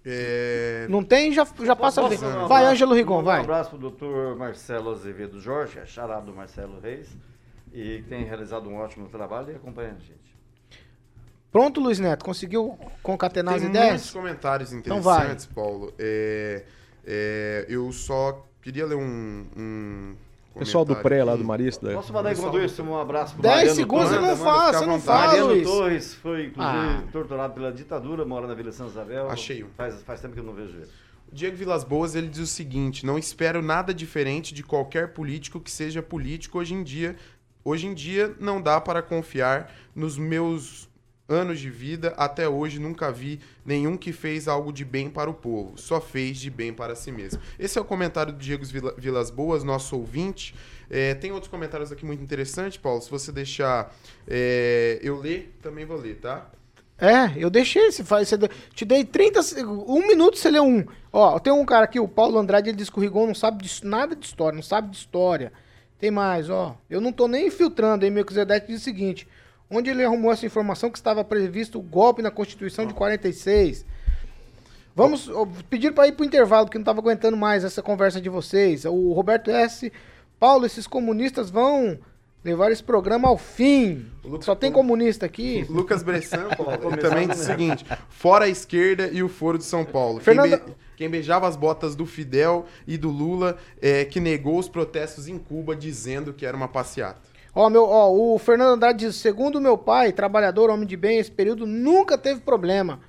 Speaker 10: É...
Speaker 4: Não tem, já, já passa a ver.
Speaker 12: Um
Speaker 4: Vai, Ângelo Rigon, vai.
Speaker 12: Um abraço pro doutor Marcelo Azevedo Jorge, é charado do Marcelo Reis, e que tem realizado um ótimo trabalho e acompanha a gente.
Speaker 4: Pronto, Luiz Neto? Conseguiu concatenar
Speaker 10: Tem
Speaker 4: as ideias?
Speaker 10: muitos comentários
Speaker 4: Então vai.
Speaker 10: interessantes, Paulo. É, é, eu só queria ler um.
Speaker 14: Pessoal do pré lá do Marista.
Speaker 12: Posso mandar aí, isso, um abraço pro
Speaker 4: 10
Speaker 12: Mariano
Speaker 4: segundos
Speaker 12: Torres.
Speaker 4: você não fala, você não fala,
Speaker 12: Mariano
Speaker 4: Luiz.
Speaker 12: Torres foi, inclusive,
Speaker 4: Ah.
Speaker 12: torturado pela ditadura, mora na Vila São Isabel.
Speaker 10: Achei um.
Speaker 12: Faz, faz tempo que eu não vejo ele.
Speaker 10: O Diego Vilas Boas ele diz o seguinte: não espero nada diferente de qualquer político que seja político hoje em dia. Hoje em dia não dá para confiar nos meus anos de vida. Até hoje nunca vi nenhum que fez algo de bem para o povo. Só fez de bem para si mesmo. Esse é o comentário do Diego Vila- Vilas Boas, nosso ouvinte. É, tem outros comentários aqui muito interessantes, Paulo. Se você deixar é, eu ler, também vou ler, tá?
Speaker 4: É, eu deixei. Você faz, você, te dei 30 segundos. Um minuto você lê um. Ó, tem um cara aqui, o Paulo Andrade, ele Rigon não sabe de- nada de história, não sabe de história. Tem mais, ó. Eu não tô nem filtrando, hein? Meu Zedete diz o seguinte: onde ele arrumou essa informação que estava previsto o golpe na Constituição de 46? Vamos pedir para ir pro intervalo, porque não tava aguentando mais essa conversa de vocês. O Roberto S. Paulo, esses comunistas vão levar esse programa ao fim. Só tem comunista aqui.
Speaker 10: Lucas Bressan Paulo, também diz o seguinte: fora a esquerda e o foro de São Paulo.
Speaker 4: Fernanda-
Speaker 10: Quem, be- quem beijava as botas do Fidel e do Lula é, que negou os protestos em Cuba dizendo que era uma passeata.
Speaker 4: Ó, meu, ó, o Fernando Andrade diz: segundo meu pai, trabalhador, homem de bem, esse período nunca teve problema.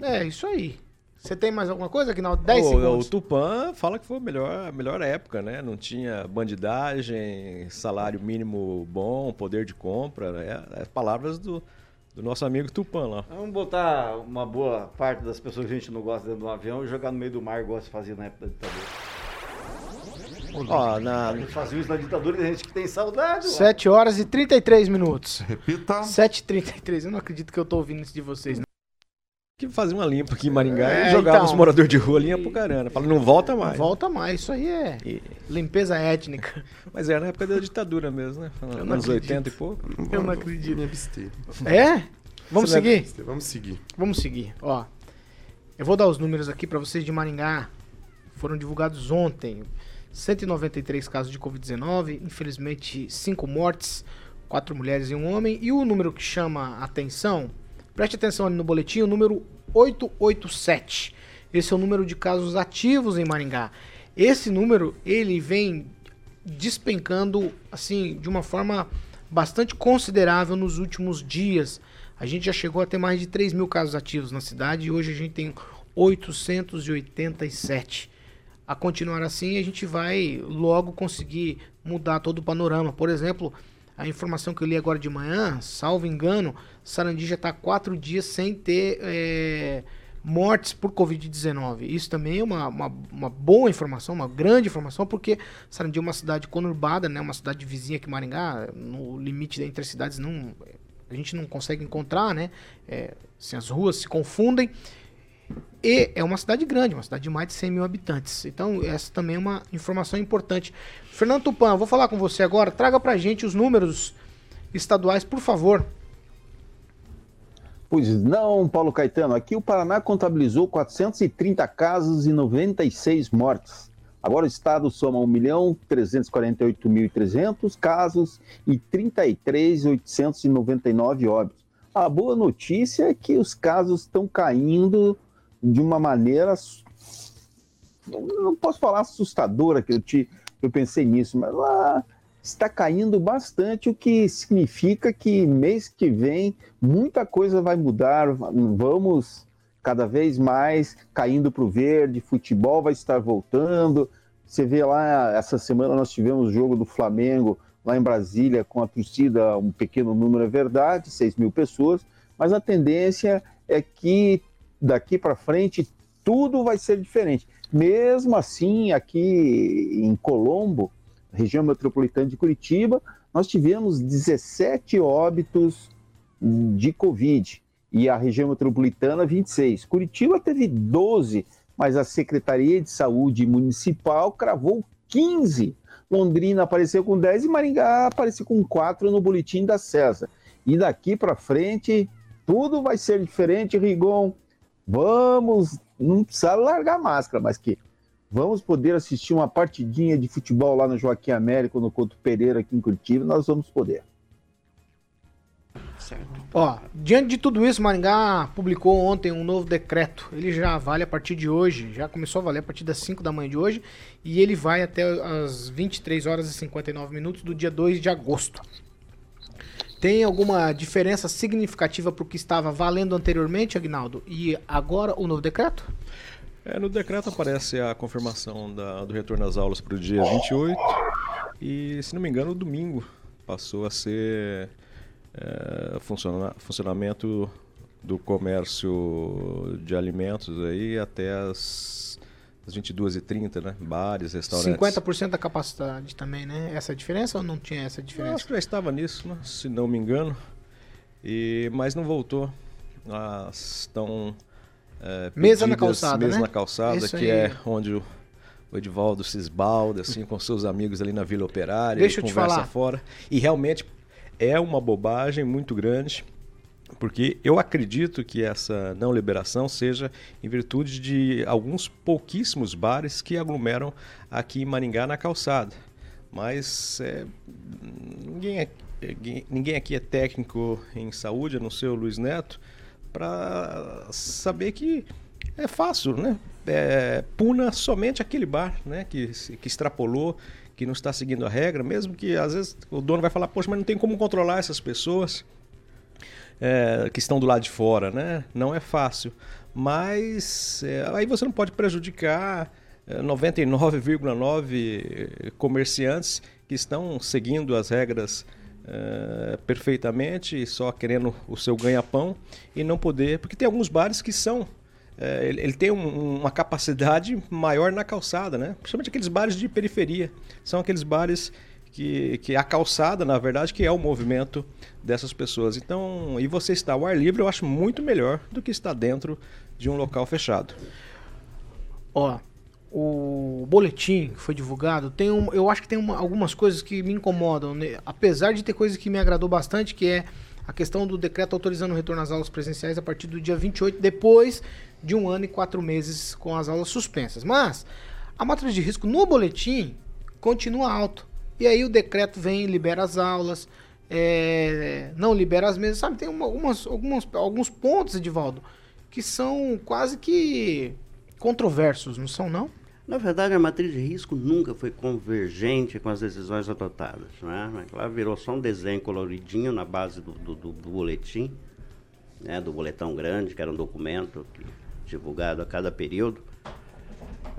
Speaker 4: É, isso aí. Você tem mais alguma coisa, Aguinaldo? 10
Speaker 14: o,
Speaker 4: segundos.
Speaker 14: o Tupã fala que foi a melhor, a melhor época, né? Não tinha bandidagem, salário mínimo bom, poder de compra, né? As palavras do, do nosso amigo Tupã lá.
Speaker 12: Vamos botar uma boa parte das pessoas que a gente não gosta dentro de um avião e jogar no meio do mar, igual se fazia na época da ditadura.
Speaker 14: Ó, na...
Speaker 12: A gente fazia isso na ditadura e tem gente que tem saudade. ué.
Speaker 4: 7 horas e 33 minutos.
Speaker 8: Repita.
Speaker 4: 7h33. Eu não acredito que eu tô ouvindo isso de vocês. Não.
Speaker 14: que fazia uma limpa aqui em Maringá
Speaker 4: É,
Speaker 14: e jogava
Speaker 4: então.
Speaker 14: os moradores de rua linha pro caramba. Fala, não volta mais.
Speaker 4: Volta mais, isso aí é limpeza étnica.
Speaker 14: Mas era na época da ditadura mesmo, né?
Speaker 4: Eu não
Speaker 14: Anos
Speaker 4: acredito.
Speaker 14: 80 e pouco.
Speaker 4: Eu não acredito.
Speaker 10: Me abster.
Speaker 4: É? Vamos
Speaker 10: Você vai
Speaker 4: seguir?
Speaker 10: Vamos seguir.
Speaker 4: Vamos seguir. Ó, eu vou dar os números aqui pra vocês de Maringá. foram divulgados ontem. 193 casos de Covid-19, infelizmente 5 mortes, 4 mulheres e um homem. E o número que chama a atenção, preste atenção ali no boletim, o número 887. Esse é o número de casos ativos em Maringá. Esse número, ele vem despencando, assim, de uma forma bastante considerável nos últimos dias. A gente já chegou a ter mais de 3 mil casos ativos na cidade e hoje a gente tem 887. A continuar assim, a gente vai logo conseguir mudar todo o panorama. Por exemplo, a informação que eu li agora de manhã, salvo engano, Sarandi já está quatro dias sem ter é, mortes por Covid-19. Isso também é uma, uma, uma, boa informação, uma grande informação, porque Sarandi é uma cidade conurbada, né, uma cidade vizinha que Maringá, no limite entre as cidades não, a gente não consegue encontrar, né? É, assim, as ruas se confundem. E é uma cidade grande, uma cidade de mais de 100 mil habitantes. Então, essa também é uma informação importante. Fernando Tupan, vou falar com você agora. Traga pra gente os números estaduais, por favor.
Speaker 13: Pois não, Paulo Caetano. Aqui o Paraná contabilizou 430 casos e 96 mortes. Agora o estado soma 1.348.300 casos e 33.899 óbitos. A boa notícia é que os casos estão caindo de uma maneira, não posso falar assustadora, que eu, te, eu pensei nisso, mas lá está caindo bastante, o que significa que mês que vem muita coisa vai mudar, vamos cada vez mais caindo para o verde, futebol vai estar voltando. Você vê lá, essa semana nós tivemos o jogo do Flamengo lá em Brasília com a torcida, um pequeno número é verdade, 6 mil pessoas, mas a tendência é que daqui para frente tudo vai ser diferente. Mesmo assim, aqui em Colombo, região metropolitana de Curitiba, nós tivemos 17 óbitos de Covid e a região metropolitana 26. Curitiba teve 12, mas a Secretaria de Saúde Municipal cravou 15. Londrina apareceu com 10 e Maringá apareceu com 4 no boletim da César. E daqui para frente tudo vai ser diferente, Rigon vamos, não precisa largar a máscara, mas que vamos poder assistir uma partidinha de futebol lá no Joaquim Américo, no Couto Pereira, aqui em Curitiba, nós vamos poder.
Speaker 4: Certo. Ó, diante de tudo isso, Maringá publicou ontem um novo decreto. Ele já vale a partir de hoje, já começou a valer a partir das 5 da manhã de hoje, e ele vai até as 23 horas e 59 minutos do dia 2 de agosto. Tem alguma diferença significativa para o que estava valendo anteriormente, Agnaldo? E agora o novo decreto?
Speaker 14: É, no decreto aparece a confirmação da, do retorno às aulas para o dia 28 e, se não me engano, domingo passou a ser é, funciona, funcionamento do comércio de alimentos aí até as às 22h30, né? Bares, restaurantes.
Speaker 4: 50% da capacidade também, né? Essa é diferença ou não tinha essa diferença? Eu
Speaker 14: acho que já estava nisso, né? se não me engano. E, mas não voltou. Ah, estão.
Speaker 4: É, mesa na calçada.
Speaker 14: Mesa
Speaker 4: né?
Speaker 14: na calçada, Isso que aí. é onde o, o Edvaldo se esbalda, assim, com seus amigos ali na Vila Operária.
Speaker 4: Deixa eu te falar.
Speaker 14: fora. E realmente é uma bobagem muito grande porque eu acredito que essa não liberação seja em virtude de alguns pouquíssimos bares que aglomeram aqui em Maringá na calçada. Mas é, ninguém, é, ninguém aqui é técnico em saúde, a não ser o Luiz Neto, para saber que é fácil, né? É, puna somente aquele bar né? que, que extrapolou, que não está seguindo a regra, mesmo que às vezes o dono vai falar, poxa, mas não tem como controlar essas pessoas é, que estão do lado de fora, né? Não é fácil. Mas é, aí você não pode prejudicar 99,9 é, comerciantes que estão seguindo as regras é, perfeitamente, só querendo o seu ganha-pão e não poder. Porque tem alguns bares que são. É, ele, ele, tem um, uma capacidade maior na calçada, né? Principalmente aqueles bares de periferia. São aqueles bares que, que a calçada, na verdade, que é o movimento dessas pessoas. Então, e você estar ao ar livre, eu acho muito melhor do que estar dentro de um local fechado.
Speaker 4: Ó, o boletim que foi divulgado tem um, eu acho que tem uma, algumas coisas que me incomodam, né? apesar de ter coisas que me agradou bastante, que é a questão do decreto autorizando o retorno às aulas presenciais a partir do dia 28, depois de um ano e quatro meses com as aulas suspensas. Mas A matriz de risco no boletim continua alto. E aí o decreto vem, libera as aulas, é, não libera as mesas, sabe? Tem uma, algumas, algumas, alguns pontos, Edivaldo, que são quase que controversos, não são não?
Speaker 11: Na verdade, a matriz de risco nunca foi convergente com as decisões adotadas. Né? Ela virou só um desenho coloridinho na base do, do, do, boletim, né? do boletão grande, que era um documento que, divulgado a cada período.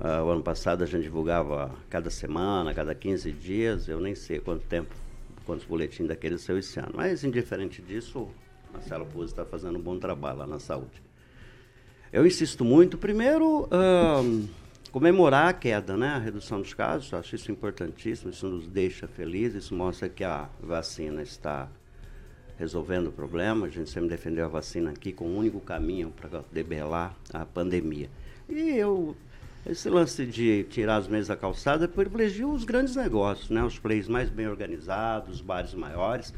Speaker 11: Uh, o ano passado a gente divulgava cada semana, cada 15 dias, eu nem sei quanto tempo, quantos boletins daqueles saiu esse ano. Mas, indiferente disso, Marcelo Puzzi está fazendo um bom trabalho lá na saúde. Eu insisto muito, primeiro, uh, comemorar a queda, né? a redução dos casos, acho isso importantíssimo, isso nos deixa felizes, isso mostra que a vacina está resolvendo o problema, a gente sempre defendeu a vacina aqui com o único caminho para debelar a pandemia. E eu, esse lance de tirar as mesas da calçada privilegia os grandes negócios, né? os players mais bem organizados, os bares maiores,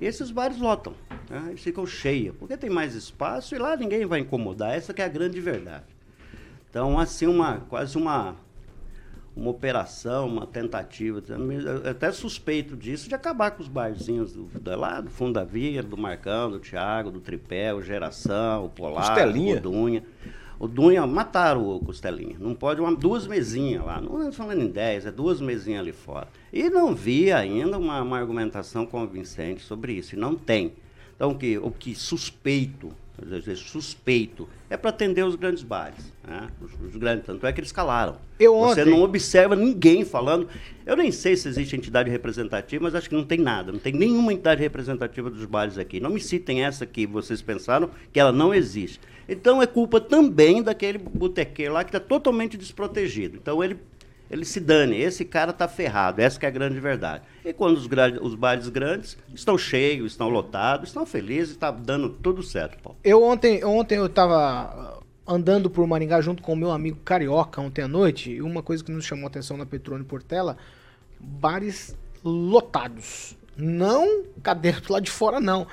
Speaker 11: e esses bares lotam, né? eles ficam cheios, porque tem mais espaço e lá ninguém vai incomodar, essa que é a grande verdade. Então, assim, uma, quase uma, uma operação, uma tentativa, eu até suspeito disso, de acabar com os barzinhos do, do, lá do fundo da via, do Marcão, do Thiago, do Tripé, o Geração, o Polar, o Dunha. O Dunha mataram o Costelinha. Não pode uma, duas mesinhas lá. Não é falando em dez, é duas mesinhas ali fora. E não vi ainda uma, uma argumentação convincente sobre isso. E não tem. Então, o que, o que suspeito suspeito, é para atender os grandes bares. Né? Os, os, grandes, tanto é que eles calaram.
Speaker 4: Eu
Speaker 11: Você
Speaker 4: ontem...
Speaker 11: não observa ninguém falando. Eu nem sei se existe entidade representativa, mas acho que não tem nada. Não tem nenhuma entidade representativa dos bares aqui. Não me citem essa que vocês pensaram que ela não existe. Então é culpa também daquele botequeiro lá que está totalmente desprotegido. Então ele ele se dane, esse cara está ferrado, essa é a grande verdade. E quando os, os bares grandes estão cheios, estão lotados, estão felizes, está dando tudo certo, Paulo.
Speaker 4: Eu ontem, ontem eu estava andando por Maringá junto com o meu amigo Carioca ontem à noite, e uma coisa que nos chamou a atenção na Petrone Portela, bares lotados. Não cadeira do lado de fora, não.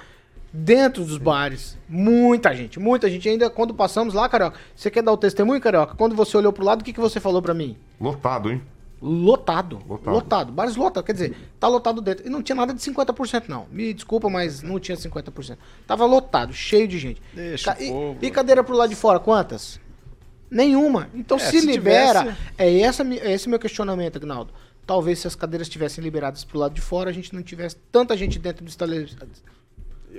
Speaker 4: Dentro dos bares. Muita gente, muita gente. Ainda quando passamos lá, Carioca, você quer dar o testemunho, Carioca? Quando você olhou pro lado, o que, que você falou para mim?
Speaker 8: Lotado, hein?
Speaker 4: Lotado. Lotado. Lotado. Bares lotados. Quer dizer, tá lotado dentro. E não tinha nada de 50%, não. Me desculpa, mas não tinha 50%. Tava lotado, cheio de gente.
Speaker 14: Deixa
Speaker 4: Ca... e, e, cadeira pro lado de fora, quantas? Nenhuma. Então é, se, se, libera. Tivesse... É, essa, é esse meu questionamento, Agnaldo. Talvez se as cadeiras estivessem liberadas pro lado de fora, a gente não tivesse tanta gente dentro do estabelecimento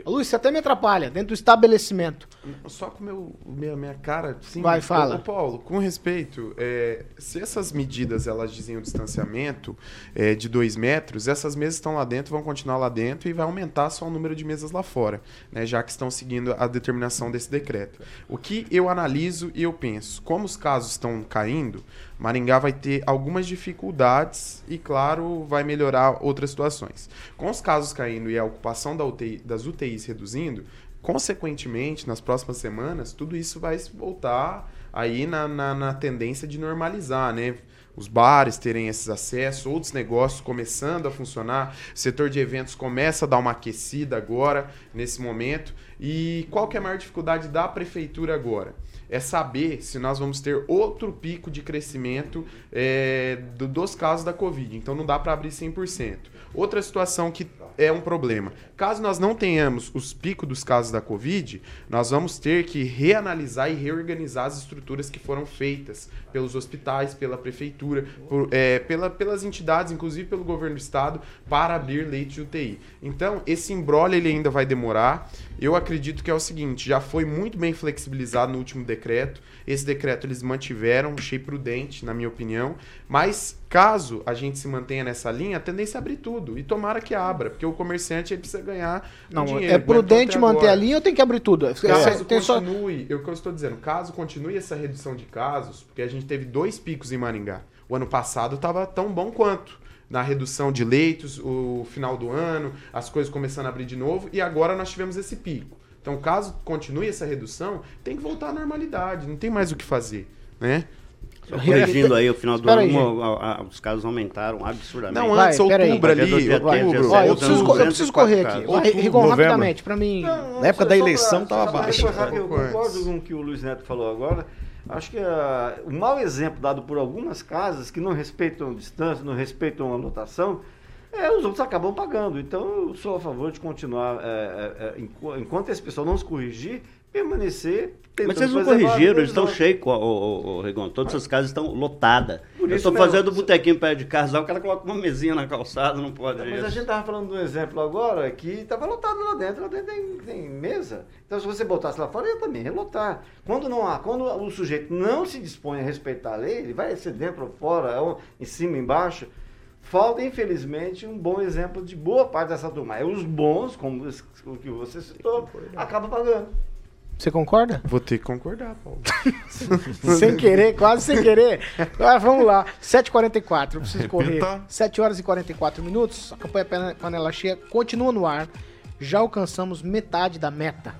Speaker 4: Luiz, você até me atrapalha, dentro do estabelecimento.
Speaker 10: Só com meu, minha, minha cara, sim.
Speaker 4: Vai, fala.
Speaker 10: Ô, Paulo, com respeito, é, se essas medidas elas dizem o distanciamento é, de dois metros, essas mesas estão lá dentro, vão continuar lá dentro e vai aumentar só o número de mesas lá fora, né, já que estão seguindo a determinação desse decreto. O que eu analiso e eu penso, como os casos estão caindo, Maringá vai ter algumas dificuldades e, claro, vai melhorar outras situações. Com os casos caindo e a ocupação da UTI, das UTIs reduzindo, consequentemente, nas próximas semanas, tudo isso vai voltar aí na, na, na tendência de normalizar, né? os bares terem esses acessos, outros negócios começando a funcionar, o setor de eventos começa a dar uma aquecida agora, nesse momento. E qual que é a maior dificuldade da prefeitura agora? É saber se nós vamos ter outro pico de crescimento é, do, dos casos da Covid. Então não dá para abrir 100%. Outra situação que é um problema. Caso nós não tenhamos os picos dos casos da Covid, nós vamos ter que reanalisar e reorganizar as estruturas que foram feitas pelos hospitais, pela prefeitura, por, é, pela, pelas entidades, inclusive pelo governo do estado, para abrir leite de UTI. Então, esse embrolho ele ainda vai demorar. Eu acredito que é o seguinte, já foi muito bem flexibilizado no último decreto. Esse decreto eles mantiveram, achei prudente, na minha opinião. Mas caso a gente se mantenha nessa linha, a tendência é abrir tudo. E tomara que abra, porque o comerciante precisa ganhar
Speaker 4: Não,
Speaker 10: dinheiro.
Speaker 4: É prudente manter agora. a linha ou tem que abrir tudo?
Speaker 10: Caso é, continue, só... eu que eu estou dizendo, caso continue essa redução de casos, porque a gente teve dois picos em Maringá. O ano passado estava tão bom quanto na redução de leitos, o final do ano, as coisas começando a abrir de novo, e agora nós tivemos esse pico. Então, caso continue essa redução, tem que voltar à normalidade, não tem mais o que fazer, né?
Speaker 11: Só corrigindo aí, o final do ano, a, a, os casos aumentaram absurdamente.
Speaker 10: Não, antes, vai, outubro ali,
Speaker 4: outubro. Ó, eu, preciso, eu preciso correr aqui. Rigon, rapidamente, para mim...
Speaker 14: Não, Na época da eleição estava baixo.
Speaker 12: Eu concordo com o que o Luiz Neto falou agora. Acho que uh, o mau exemplo dado por algumas casas que não respeitam distância, não respeitam a lotação, é, os outros acabam pagando. Então, eu sou a favor de continuar, é, é, enquanto esse pessoal não se corrigir, permanecer.
Speaker 11: Mas vocês não corrigiram, eles estão cheios, o, o, o Regon. Todas as casas estão lotadas. eu estou fazendo botequinho perto de casa, o cara coloca uma mesinha na calçada, não pode.
Speaker 12: Mas a gente estava falando de um exemplo agora que estava lotado lá dentro, lá dentro tem, tem, mesa. Então se você botasse lá fora, ia também relotar. Quando não há, quando o sujeito não se dispõe a respeitar a lei, ele vai ser dentro ou fora, em cima, embaixo. Falta, infelizmente, um bom exemplo de boa parte dessa turma. É os bons, como o que você citou, acaba pagando.
Speaker 4: Você concorda?
Speaker 10: Vou ter que concordar, Paulo.
Speaker 4: sem querer, quase sem querer. Agora vamos lá. 7h44, eu preciso correr. 7 horas e 44 minutos. A campanha Panela Cheia continua no ar. Já alcançamos metade da meta.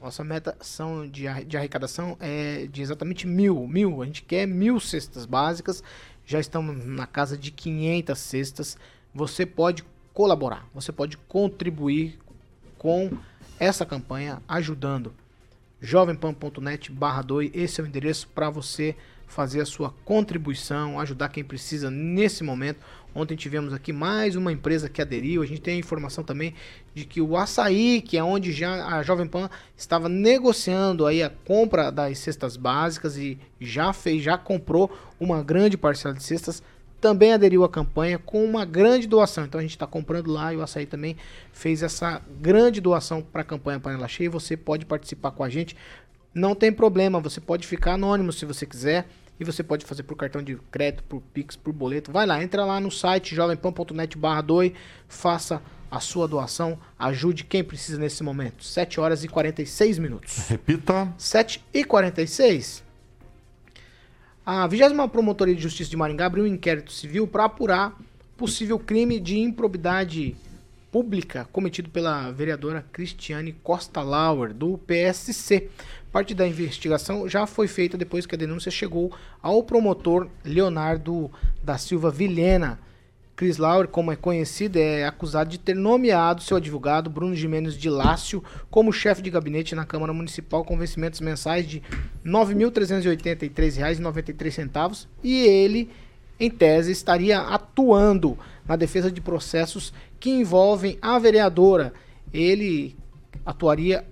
Speaker 4: Nossa meta são de, de arrecadação é de exatamente mil. Mil. A gente quer mil cestas básicas. Já estamos na casa de 500 cestas. Você pode colaborar. Você pode contribuir com essa campanha ajudando. jovempan.net barra 2, esse é o endereço para você fazer a sua contribuição, ajudar quem precisa nesse momento. Ontem tivemos aqui mais uma empresa que aderiu. A gente tem a informação também de que o açaí, que é onde já a Jovem Pan estava negociando aí a compra das cestas básicas e já fez, já comprou uma grande parcela de cestas, também aderiu à campanha com uma grande doação. Então a gente está comprando lá e o Açaí também fez essa grande doação para a campanha Panela Cheia. Você pode participar com a gente. Não tem problema, você pode ficar anônimo se você quiser. E você pode fazer por cartão de crédito, por Pix, por boleto. Vai lá, entra lá no site jovempan.net barra 2, faça a sua doação, ajude quem precisa nesse momento. 7 horas e 46 minutos.
Speaker 8: Repita.
Speaker 4: 7 e 46. A 20 Promotoria de Justiça de Maringá abriu um inquérito civil para apurar possível crime de improbidade pública cometido pela vereadora Cristiane Costa Lauer, do PSC. Parte da investigação já foi feita depois que a denúncia chegou ao promotor Leonardo da Silva Vilhena Chris Lauer, como é conhecido, é acusado de ter nomeado seu advogado Bruno Gimenez de Lácio como chefe de gabinete na Câmara Municipal com vencimentos mensais de R$ 9.383,93 e ele, em tese, estaria atuando na defesa de processos que envolvem a vereadora. Ele atuaria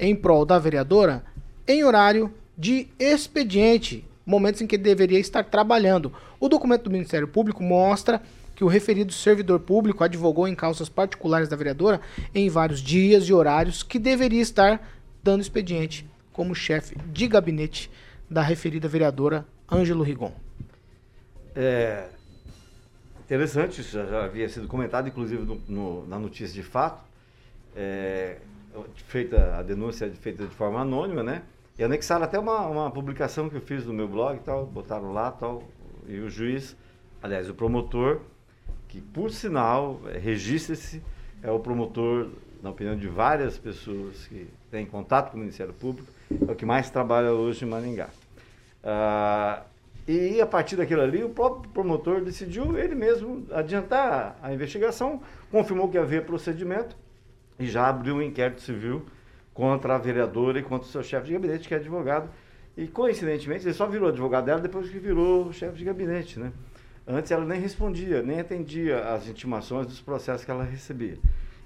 Speaker 4: em prol da vereadora em horário de expediente, momentos em que deveria estar trabalhando. O documento do Ministério Público mostra que o referido servidor público advogou em causas particulares da vereadora em vários dias e horários que deveria estar dando expediente como chefe de gabinete da referida vereadora Ângelo Rigon.
Speaker 12: É interessante, isso já havia sido comentado, inclusive no, no, na notícia de fato. É, feita a denúncia feita de forma anônima, né? E anexaram até uma, uma publicação que eu fiz no meu blog e tal, botaram lá tal, e o juiz, aliás, o promotor que, por sinal, é, registre-se, é o promotor, na opinião de várias pessoas que têm contato com o Ministério Público, é o que mais trabalha hoje em Maringá. Ah, e a partir daquilo ali, o próprio promotor decidiu ele mesmo adiantar a investigação, confirmou que havia procedimento e já abriu um inquérito civil contra a vereadora e contra o seu chefe de gabinete, que é advogado. E coincidentemente, ele só virou advogado dela depois que virou chefe de gabinete, né? Antes ela nem respondia, nem atendia às intimações dos processos que ela recebia.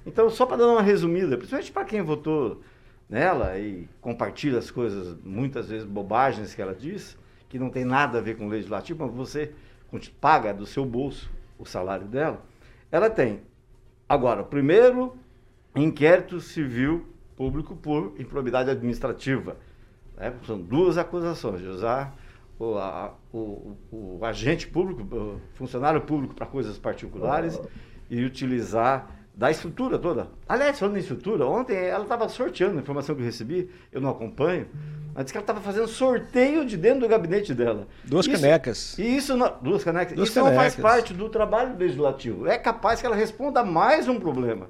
Speaker 12: Então, só para dar uma resumida, principalmente para quem votou nela e compartilha as coisas, muitas vezes bobagens que ela diz, que não tem nada a ver com o legislativo, mas você paga do seu bolso o salário dela, ela tem. Agora, primeiro, inquérito civil público por improbidade administrativa. Né? São duas acusações de usar o, a, o, o, agente público, o funcionário público para coisas particulares e utilizar da estrutura toda. Aliás, falando em estrutura, ontem ela estava sorteando a informação que eu recebi, eu não acompanho, mas disse que ela estava fazendo sorteio de dentro do gabinete dela.
Speaker 14: Duas isso, canecas.
Speaker 12: E isso não, duas canecas. Duas isso canecas. não faz parte do trabalho legislativo. É capaz que ela responda a mais um problema,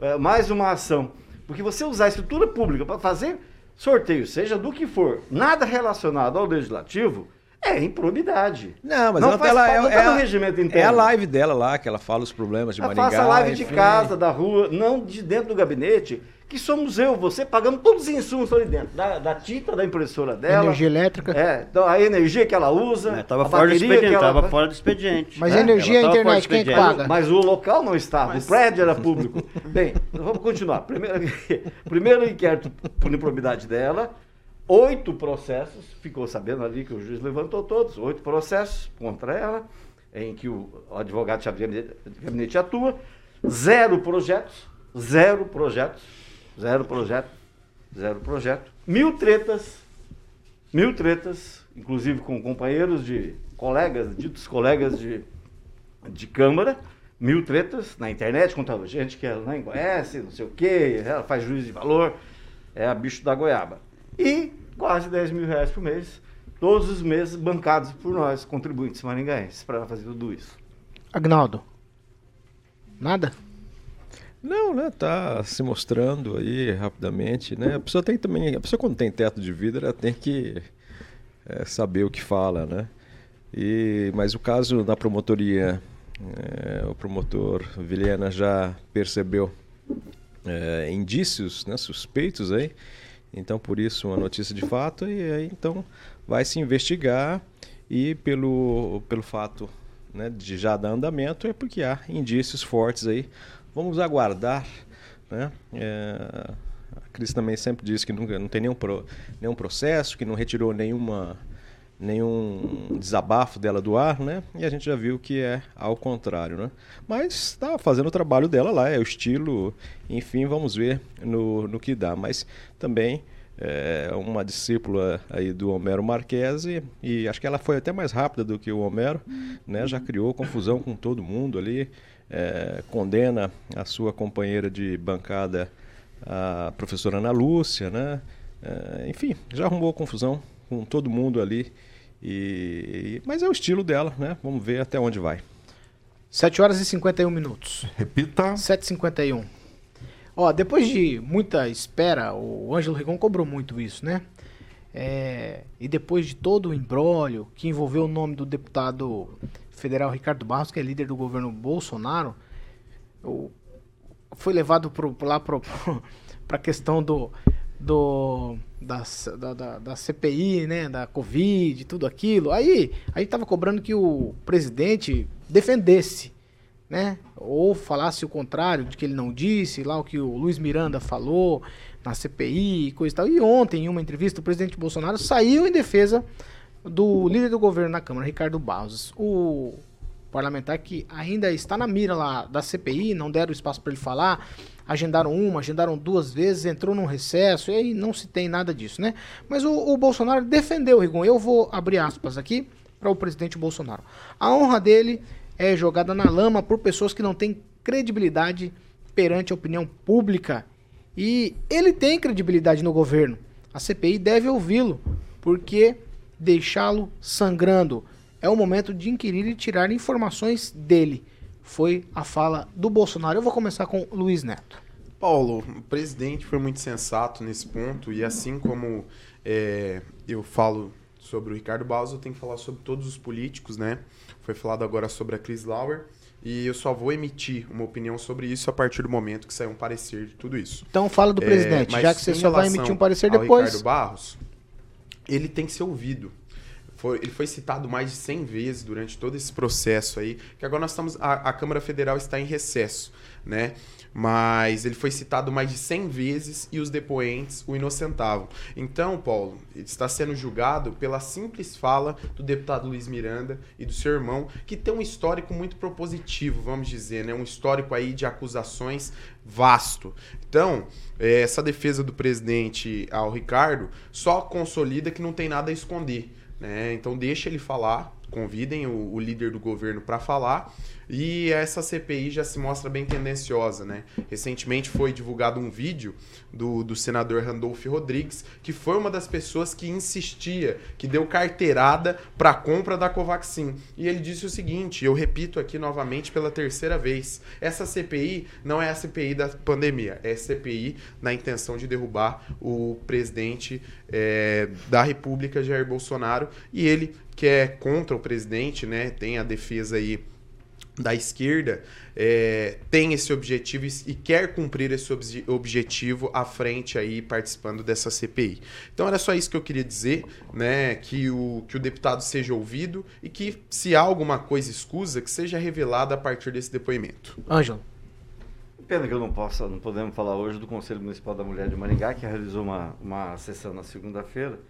Speaker 12: é, mais uma ação. Porque você usar a estrutura pública para fazer sorteio, seja do que for, nada relacionado ao legislativo, É improbidade.
Speaker 14: Não, mas
Speaker 12: Não
Speaker 14: ela, ela, é,
Speaker 12: tá
Speaker 14: é
Speaker 12: regimento
Speaker 14: É a
Speaker 12: interno.
Speaker 14: live dela lá, que ela fala os problemas de
Speaker 12: Ela
Speaker 14: Maringá.
Speaker 12: faça live de
Speaker 14: enfim.
Speaker 12: casa, da rua, não de dentro do gabinete, que somos eu, você, pagamos todos os insumos ali dentro, da, da tinta da impressora dela.
Speaker 4: Energia elétrica.
Speaker 12: É, então a energia que ela usa.
Speaker 11: É, tava
Speaker 12: a
Speaker 11: fora do expediente,
Speaker 12: ela-
Speaker 11: tava fora do expediente.
Speaker 4: Mas
Speaker 11: É,
Speaker 4: a energia e a internet, quem que paga?
Speaker 12: Mas o local não estava, o prédio era público. Bem, vamos continuar. Primeiro, primeiro inquérito por improbidade dela, oito processos, ficou sabendo ali que o juiz levantou todos, oito processos contra ela, em que o advogado-chefe gabinete- de gabinete atua, zero projetos, zero projetos, zero projeto, zero projeto, mil tretas, mil tretas, inclusive com companheiros de colegas, ditos colegas de, de Câmara, mil tretas na internet contra gente que ela nem conhece, não sei o quê, ela faz juízo de valor, é a bicho da goiaba. E quase 10 mil reais por mês, todos os meses bancados por nós, contribuintes maringaenses, para fazer tudo isso.
Speaker 4: Agnaldo. Nada?
Speaker 14: Não, né? Tá se mostrando aí rapidamente, né? A pessoa tem também, a pessoa quando tem teto de vidro, ela tem que é, saber o que fala, né? E mas o caso da promotoria, é, o promotor Vilhena já percebeu é, indícios, né, suspeitos aí. Então por isso uma notícia de fato e aí então vai se investigar e pelo pelo fato né, de já dar andamento é porque há indícios fortes aí. Vamos aguardar, né? É, a Cris também sempre disse que nunca, não tem nenhum, pro, nenhum processo, que não retirou nenhuma, nenhum desabafo dela do ar, né? E a gente já viu que é ao contrário, né? Mas está fazendo o trabalho dela lá, é o estilo, enfim, vamos ver no, no que dá. Mas também é uma discípula aí do Homero Marquese e acho que ela foi até mais rápida do que o Homero, né? Já criou confusão com todo mundo ali, é, condena a sua companheira de bancada, a professora Ana Lúcia, né? É, enfim, já arrumou confusão com todo mundo ali. E, mas é o estilo dela, né? Vamos ver até onde vai.
Speaker 4: 7 horas e 51 minutos.
Speaker 8: Repita.
Speaker 4: 7h51. Ó, depois de muita espera, o Ângelo Rigon cobrou muito isso, né? É, e depois de todo o embrólio que envolveu o nome do deputado federal Ricardo Barros, que é líder do governo Bolsonaro, foi levado pro, lá para a questão do, do da, da, da, CPI, né, da Covid, tudo aquilo. Aí a gente tava cobrando que o presidente defendesse, né, ou falasse o contrário de que ele não disse, lá o que o Luiz Miranda falou na CPI e coisa e tal. E ontem, em uma entrevista, o presidente Bolsonaro saiu em defesa do líder do governo na Câmara, Ricardo Barros. O parlamentar que ainda está na mira lá da CPI, não deram espaço para ele falar, agendaram uma, agendaram duas vezes, entrou num recesso, e aí não se tem nada disso, né? Mas o, o Bolsonaro defendeu o Rigon. Eu vou abrir aspas aqui para o presidente Bolsonaro. A honra dele é jogada na lama por pessoas que não têm credibilidade perante a opinião pública. E ele tem credibilidade no governo. A CPI deve ouvi-lo, porque deixá-lo sangrando é o momento de inquirir e tirar informações dele. Foi a fala do Bolsonaro. Eu vou começar com Luiz Neto.
Speaker 10: Paulo, o presidente foi muito sensato nesse ponto e assim como é, eu falo sobre o Ricardo Barros, eu tenho que falar sobre todos os políticos, né? Foi falado agora sobre a Chris Lauer e eu só vou emitir uma opinião sobre isso a partir do momento que sair um parecer de tudo isso.
Speaker 4: Então fala do
Speaker 10: É,
Speaker 4: presidente,
Speaker 10: mas
Speaker 4: já que você só vai emitir um parecer depois.
Speaker 10: Ricardo Barros, ele tem que ser ouvido. Foi- ele foi citado mais de 100 vezes durante todo esse processo aí, que agora nós estamos a, a Câmara Federal está em recesso, né? Mas ele foi citado mais de 100 vezes e os depoentes o inocentavam. Então, Paulo, ele está sendo julgado pela simples fala do deputado Luiz Miranda e do seu irmão, que tem um histórico muito propositivo, vamos dizer, né? Um histórico aí de acusações vasto. Então, eh, essa defesa do presidente ao Ricardo só consolida que não tem nada a esconder. Né? Então deixa ele falar, convidem o, o líder do governo para falar. E essa CPI já se mostra bem tendenciosa, né? Recentemente foi divulgado um vídeo do, do senador Randolph Rodrigues, que foi uma das pessoas que insistia, que deu carteirada para a compra da Covaxin. E ele disse o seguinte, eu repito aqui novamente pela terceira vez, essa CPI não é a CPI da pandemia, é CPI na intenção de derrubar o presidente eh, da República, Jair Bolsonaro, e ele que é contra o presidente, né? Tem a defesa aí da esquerda é, tem esse objetivo e, quer cumprir esse obje- objetivo à frente aí participando dessa CPI. Então era só isso que eu queria dizer, né? Que o, que o deputado seja ouvido e que se há alguma coisa escusa, que seja revelada a partir desse depoimento.
Speaker 4: Ângelo.
Speaker 12: Pena que eu não posso, não podemos falar hoje do Conselho Municipal da Mulher de Maringá, que realizou uma, uma sessão na segunda-feira.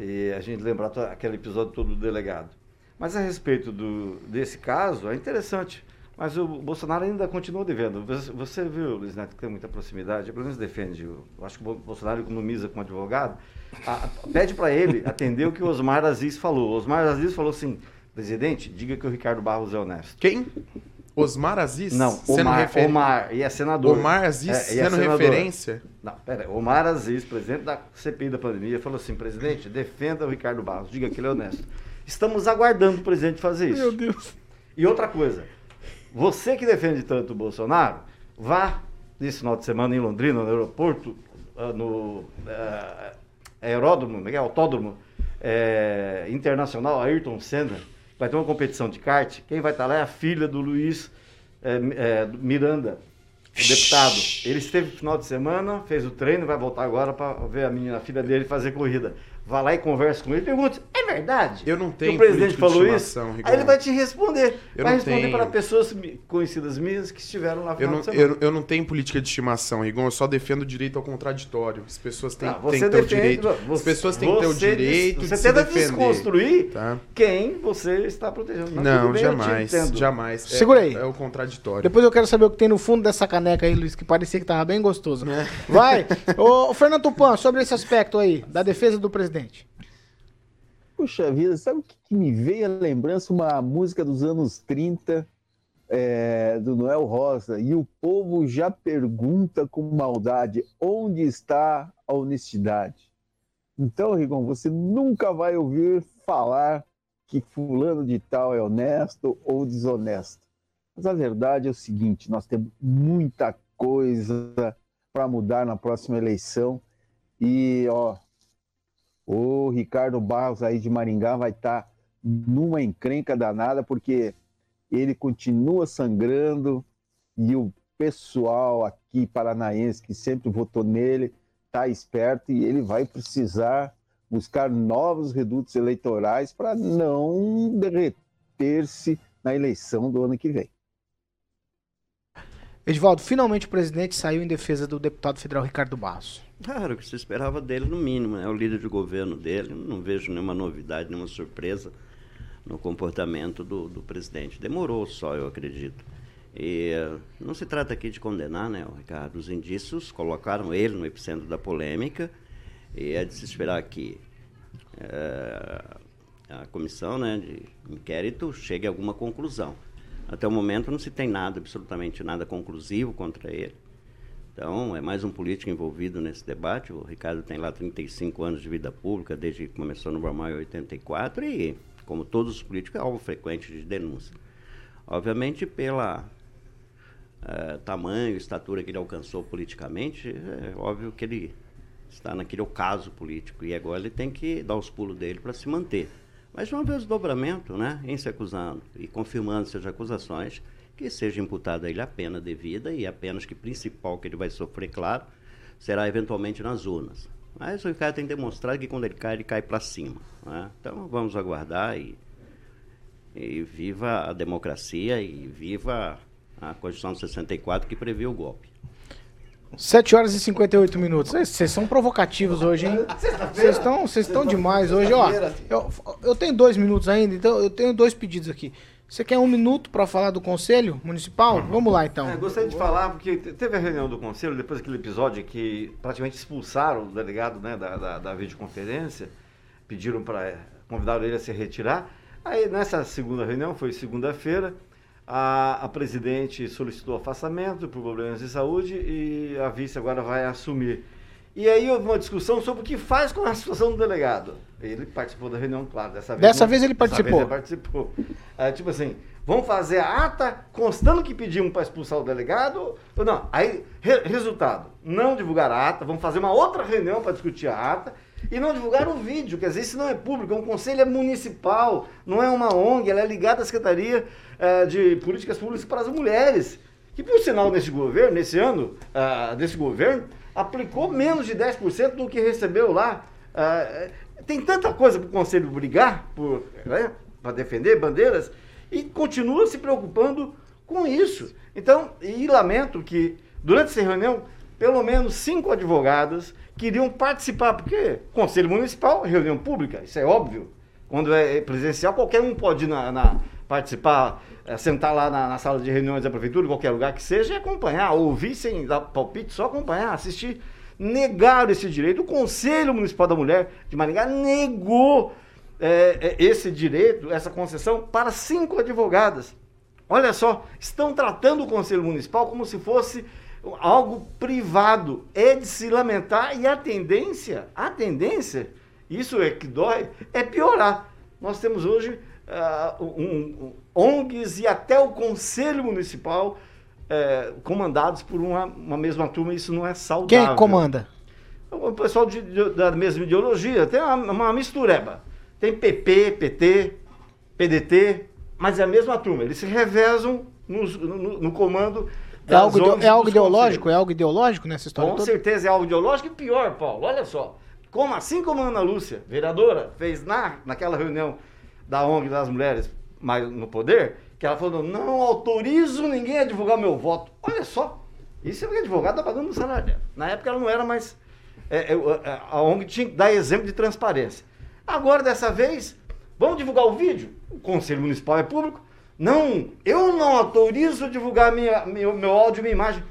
Speaker 12: E a gente lembrar aquele episódio todo do delegado. Mas a respeito do, desse caso, é interessante. Mas o Bolsonaro ainda continua devendo. Você, viu, Luiz Neto, que tem muita proximidade, pelo menos defende. Eu acho que o Bolsonaro economiza com advogado. A- pede para ele atender o que o Osmar Aziz falou. O Osmar Aziz falou assim: presidente, diga que o Ricardo Barros é honesto.
Speaker 10: Quem? Osmar Aziz?
Speaker 12: Não,
Speaker 10: Sendo
Speaker 12: Omar,
Speaker 10: referen-
Speaker 12: Omar, e é senador.
Speaker 10: Omar Aziz
Speaker 12: É, é
Speaker 10: sendo
Speaker 12: senador.
Speaker 10: referência?
Speaker 12: Não, pera, aí, Omar Aziz, presidente da CPI da pandemia, falou assim, presidente, defenda o Ricardo Barros, diga que ele é honesto. Estamos aguardando o presidente fazer isso.
Speaker 4: Meu Deus.
Speaker 12: E outra coisa, você que defende tanto o Bolsonaro, vá nesse final de semana em Londrina, no aeroporto, ah, no ah, aeródromo, é que é? autódromo eh, internacional Ayrton Senna, vai ter uma competição de kart. Quem vai estar lá é a filha do Luiz Mi- eh, Miranda, o deputado. Ele esteve no final de semana, fez o treino, vai voltar agora para ver a, minha, a filha dele fazer corrida. Vá lá e conversa com ele, pergunta, é verdade?
Speaker 10: Eu não
Speaker 12: que
Speaker 10: tenho
Speaker 12: o presidente falou isso? Aí ele vai te responder.
Speaker 10: Eu
Speaker 12: vai
Speaker 10: não
Speaker 12: responder
Speaker 10: tenho.
Speaker 12: para pessoas conhecidas minhas que estiveram lá
Speaker 10: Eu não, eu, eu não tenho política de estimação, Rigon. Eu só defendo o direito ao contraditório. As pessoas têm,
Speaker 12: Ah,
Speaker 10: têm
Speaker 12: você
Speaker 10: que ter o direito. As
Speaker 12: você-
Speaker 10: pessoas têm que ter o
Speaker 12: você
Speaker 10: direito
Speaker 12: des-
Speaker 10: de
Speaker 12: Você
Speaker 10: se
Speaker 12: tenta
Speaker 10: defender.
Speaker 12: desconstruir
Speaker 10: Tá?
Speaker 12: quem você está protegendo.
Speaker 10: Não,
Speaker 12: tudo bem,
Speaker 10: jamais. Jamais. É-
Speaker 4: Segura aí.
Speaker 10: É, o contraditório.
Speaker 4: Depois eu quero saber o que tem no fundo dessa caneca aí, Luiz, que parecia que tava bem gostoso.
Speaker 10: É.
Speaker 4: Vai! Ô, Fernando Tupan, sobre esse aspecto aí, da defesa do presidente.
Speaker 13: Puxa vida, sabe o que, que me veio a lembrança? Uma música dos anos 30, é, do Noel Rosa. E o povo já pergunta com maldade: onde está a honestidade? Então, Rigon, você nunca vai ouvir falar que fulano de tal é honesto ou desonesto. Mas a verdade é o seguinte: nós temos muita coisa para mudar na próxima eleição. E, ó, o Ricardo Barros aí de Maringá vai estar numa encrenca danada, porque ele continua sangrando e o pessoal aqui paranaense que sempre votou nele está esperto e ele vai precisar buscar novos redutos eleitorais para não derreter-se na eleição do ano que vem.
Speaker 4: Edivaldo, finalmente o presidente saiu em defesa do deputado federal Ricardo Barros.
Speaker 11: Claro, o que se esperava dele, no mínimo. É o líder de governo dele. Não vejo nenhuma novidade, nenhuma surpresa no comportamento do, do presidente. Demorou só, eu acredito. E eh, não se trata aqui de condenar, né, Ricardo? Os indícios colocaram ele no epicentro da polêmica e é de se esperar que eh, a comissão né, de inquérito chegue a alguma conclusão. Até o momento não se tem nada, absolutamente nada conclusivo contra ele. Então, é mais um político envolvido nesse debate. O Ricardo tem lá 35 anos de vida pública, desde que começou no Bromar em 84, e, como todos os políticos, é alvo frequente de denúncia. Obviamente, pela eh, tamanho estatura que ele alcançou politicamente, é óbvio que ele está naquele ocaso político, e agora ele tem que dar os pulos dele para se manter. Mas de uma vez o dobramento, né, em se acusando e confirmando essas acusações, que seja imputada a ele a pena devida e a pena acho que principal que ele vai sofrer, claro, será eventualmente nas urnas. Mas o Ricardo tem demonstrado que quando ele cai, ele cai para cima. Né? Então vamos aguardar e, e viva a democracia e viva a Constituição de 64 que previu o golpe.
Speaker 4: 7 horas e 58 minutos. Vocês são provocativos hoje, hein? Vocês estão, vocês estão demais hoje, ó. Eu, eu tenho dois minutos ainda, então eu tenho dois pedidos aqui. Você quer um minuto para falar do conselho municipal? Vamos lá, então.
Speaker 12: É, gostaria de falar, porque te- teve a reunião do conselho, depois daquele episódio que praticamente expulsaram o delegado né, da, da, da videoconferência, pediram para. convidaram ele a se retirar. Aí nessa segunda reunião, foi segunda-feira, a, a presidente solicitou afastamento por problemas de saúde e a vice agora vai assumir. E aí houve uma discussão sobre o que faz com a situação do delegado. Ele participou da reunião, claro, dessa vez.
Speaker 4: Dessa
Speaker 12: não-
Speaker 4: vez ele participou.
Speaker 12: ele participou. É, tipo assim, vamos fazer a ata constando que pedimos para expulsar o delegado ou não? Aí, re- resultado, não divulgar a ata, vamos fazer uma outra reunião para discutir a ata E não divulgaram o vídeo, quer dizer, isso não é público, é um conselho municipal, não é uma ONG, ela é ligada à Secretaria eh, de Políticas Públicas para as Mulheres. Que, por sinal, nesse governo, nesse ano, ah, desse governo, aplicou menos de 10% do que recebeu lá. Ah, tem tanta coisa para o Conselho brigar, né, para defender bandeiras, e continua se preocupando com isso. Então, e lamento que, durante essa reunião, pelo menos cinco advogadas queriam participar, porque Conselho Municipal, reunião pública, isso é óbvio. Quando é presencial, qualquer um pode na, na participar, é, sentar lá na, na, sala de reuniões da prefeitura, em qualquer lugar que seja, e acompanhar, ouvir sem dar palpite, só acompanhar, assistir. Negaram esse direito. O Conselho Municipal da Mulher de Maringá negou é, é, esse direito, essa concessão, para cinco advogadas. Olha só, estão tratando o Conselho Municipal como se fosse algo privado. É de se lamentar e a tendência, a tendência, isso é que dói, é piorar. Nós temos hoje uh, um, um, ONGs e até o Conselho Municipal uh, comandados por uma, uma mesma turma, isso não é saudável.
Speaker 4: Quem comanda?
Speaker 12: O pessoal de, de, da mesma ideologia, tem uma, uma mistureba. Tem PP, PT, PDT, mas é a mesma turma. Eles se revezam no, no, no comando
Speaker 4: é algo, é algo ideológico? É algo ideológico nessa história
Speaker 12: Com
Speaker 4: toda?
Speaker 12: certeza é algo ideológico e pior, Paulo, olha só. Como assim como a Ana Lúcia, vereadora, fez na, naquela reunião da ONG das mulheres mais no poder, que ela falou, não autorizo ninguém a divulgar meu voto. Olha só, isso é porque a advogada está pagando no salário dela. Na época ela não era mais... É, é, a ONG tinha que dar exemplo de transparência. Agora, dessa vez, vamos divulgar o vídeo? O Conselho Municipal é público, não, eu não autorizo divulgar minha, meu, meu áudio e minha imagem.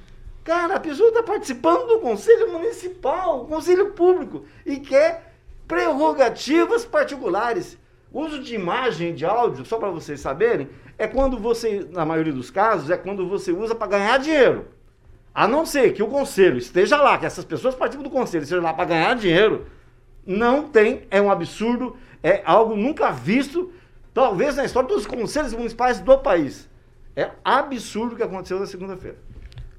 Speaker 12: Cara, a pessoa está participando do Conselho Municipal, Conselho Público, e quer prerrogativas particulares. Uso de imagem de áudio, só para vocês saberem, é quando você, na maioria dos casos, é quando você usa para ganhar dinheiro. A não ser que o conselho esteja lá, que essas pessoas participam do conselho, estejam lá para ganhar dinheiro, não tem, é um absurdo, é algo nunca visto talvez na história dos conselhos municipais do país. É absurdo o que aconteceu na segunda-feira.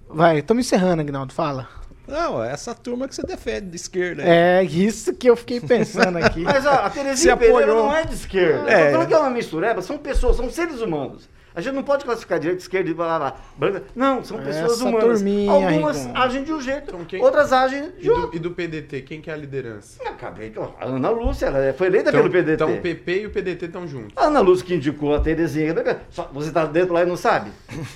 Speaker 4: Vai, estamos encerrando, Agnaldo, fala.
Speaker 14: Não, é essa turma que você defende de esquerda.
Speaker 4: É, isso que eu fiquei pensando aqui.
Speaker 12: Mas ó, a Terezinha Pereira não é de esquerda. É. Falando que é uma mistureba, são pessoas, são seres humanos. A gente não pode classificar direita, esquerda e blá, blá, branca. Não, são pessoas
Speaker 4: Essa
Speaker 12: humanas.
Speaker 4: turminha,
Speaker 12: Algumas agem de um jeito,
Speaker 10: Então, quem-
Speaker 12: outras agem
Speaker 10: E
Speaker 12: de outro.
Speaker 10: do, e do PDT, quem que é a liderança?
Speaker 12: Acabei de... A Ana Lúcia, ela foi eleita
Speaker 10: Então,
Speaker 12: pelo PDT.
Speaker 10: então o PP e o PDT estão juntos.
Speaker 12: A Ana Lúcia que indicou a Terezinha. Só- você tá dentro lá e não sabe?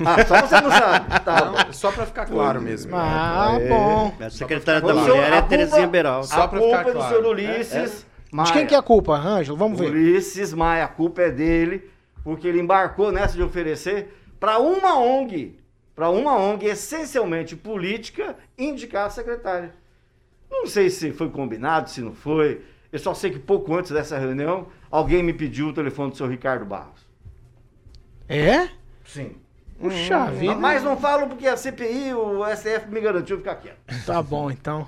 Speaker 12: Ah, só você não sabe. Tá.
Speaker 10: Não, só pra ficar claro mesmo.
Speaker 4: Ah, bom.
Speaker 11: A secretária da Mulher
Speaker 12: a
Speaker 11: é
Speaker 12: culpa-
Speaker 11: Terezinha Beral.
Speaker 10: Só
Speaker 12: a culpa
Speaker 10: ficar
Speaker 12: é do
Speaker 10: claro.
Speaker 12: senhor Ulisses Maia.
Speaker 4: De quem que é a culpa, Ângelo? Vamos ver.
Speaker 12: Ulisses Maia, a culpa é dele, porque ele embarcou nessa de oferecer para uma ONG, para uma ONG essencialmente política, indicar a secretária. Não sei se foi combinado, se não foi. Eu só sei que pouco antes dessa reunião, alguém me pediu o telefone do seu Ricardo Barros.
Speaker 4: É?
Speaker 12: Sim.
Speaker 4: Puxa vida.
Speaker 12: Mas não falo porque a CPI, o STF me garantiu ficar quieto.
Speaker 4: Tá bom, então.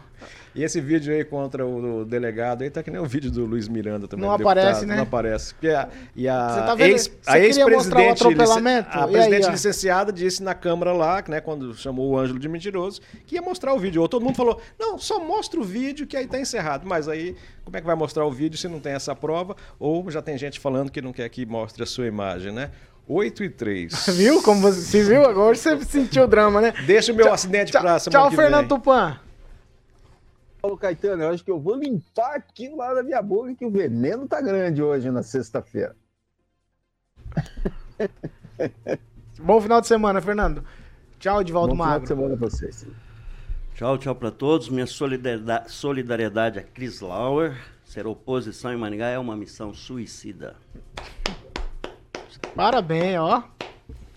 Speaker 14: E esse vídeo aí contra o, delegado aí tá que nem o vídeo do Luiz Miranda também.
Speaker 4: Não aparece, né?
Speaker 14: Não aparece. Porque a, e a
Speaker 4: Você tá vendo?
Speaker 14: ex,
Speaker 4: Você
Speaker 14: a ex-presidente. A
Speaker 4: E aí,
Speaker 14: presidente
Speaker 4: ó?
Speaker 14: licenciada disse na Câmara lá, né, quando chamou o Ângelo de mentiroso, que ia mostrar o vídeo. Ou todo mundo falou: não, só mostra o vídeo que aí tá encerrado. Mas aí, como é que vai mostrar o vídeo se não tem essa prova? Ou já tem gente falando que não quer que mostre a sua imagem, né? 8 e 3.
Speaker 4: Viu como você se viu? Agora você sentiu o drama, né?
Speaker 14: Deixa o meu
Speaker 4: Tchau-
Speaker 14: acidente
Speaker 4: tchau-
Speaker 14: pra semana
Speaker 4: Tchau,
Speaker 14: que
Speaker 4: Fernando. Tupan.
Speaker 13: Paulo Caetano, eu acho que eu vou limpar aquilo lá da minha boca, que o veneno tá grande hoje na sexta-feira.
Speaker 4: Bom final de semana, Fernando. Tchau, Edivaldo
Speaker 13: Bom final
Speaker 4: Magro.
Speaker 13: de semana pra vocês.
Speaker 11: Tchau, tchau para todos. Minha solidariedade, solidariedade a Chris Lauer. Ser oposição em Maringá é uma missão suicida.
Speaker 4: Parabéns, ó.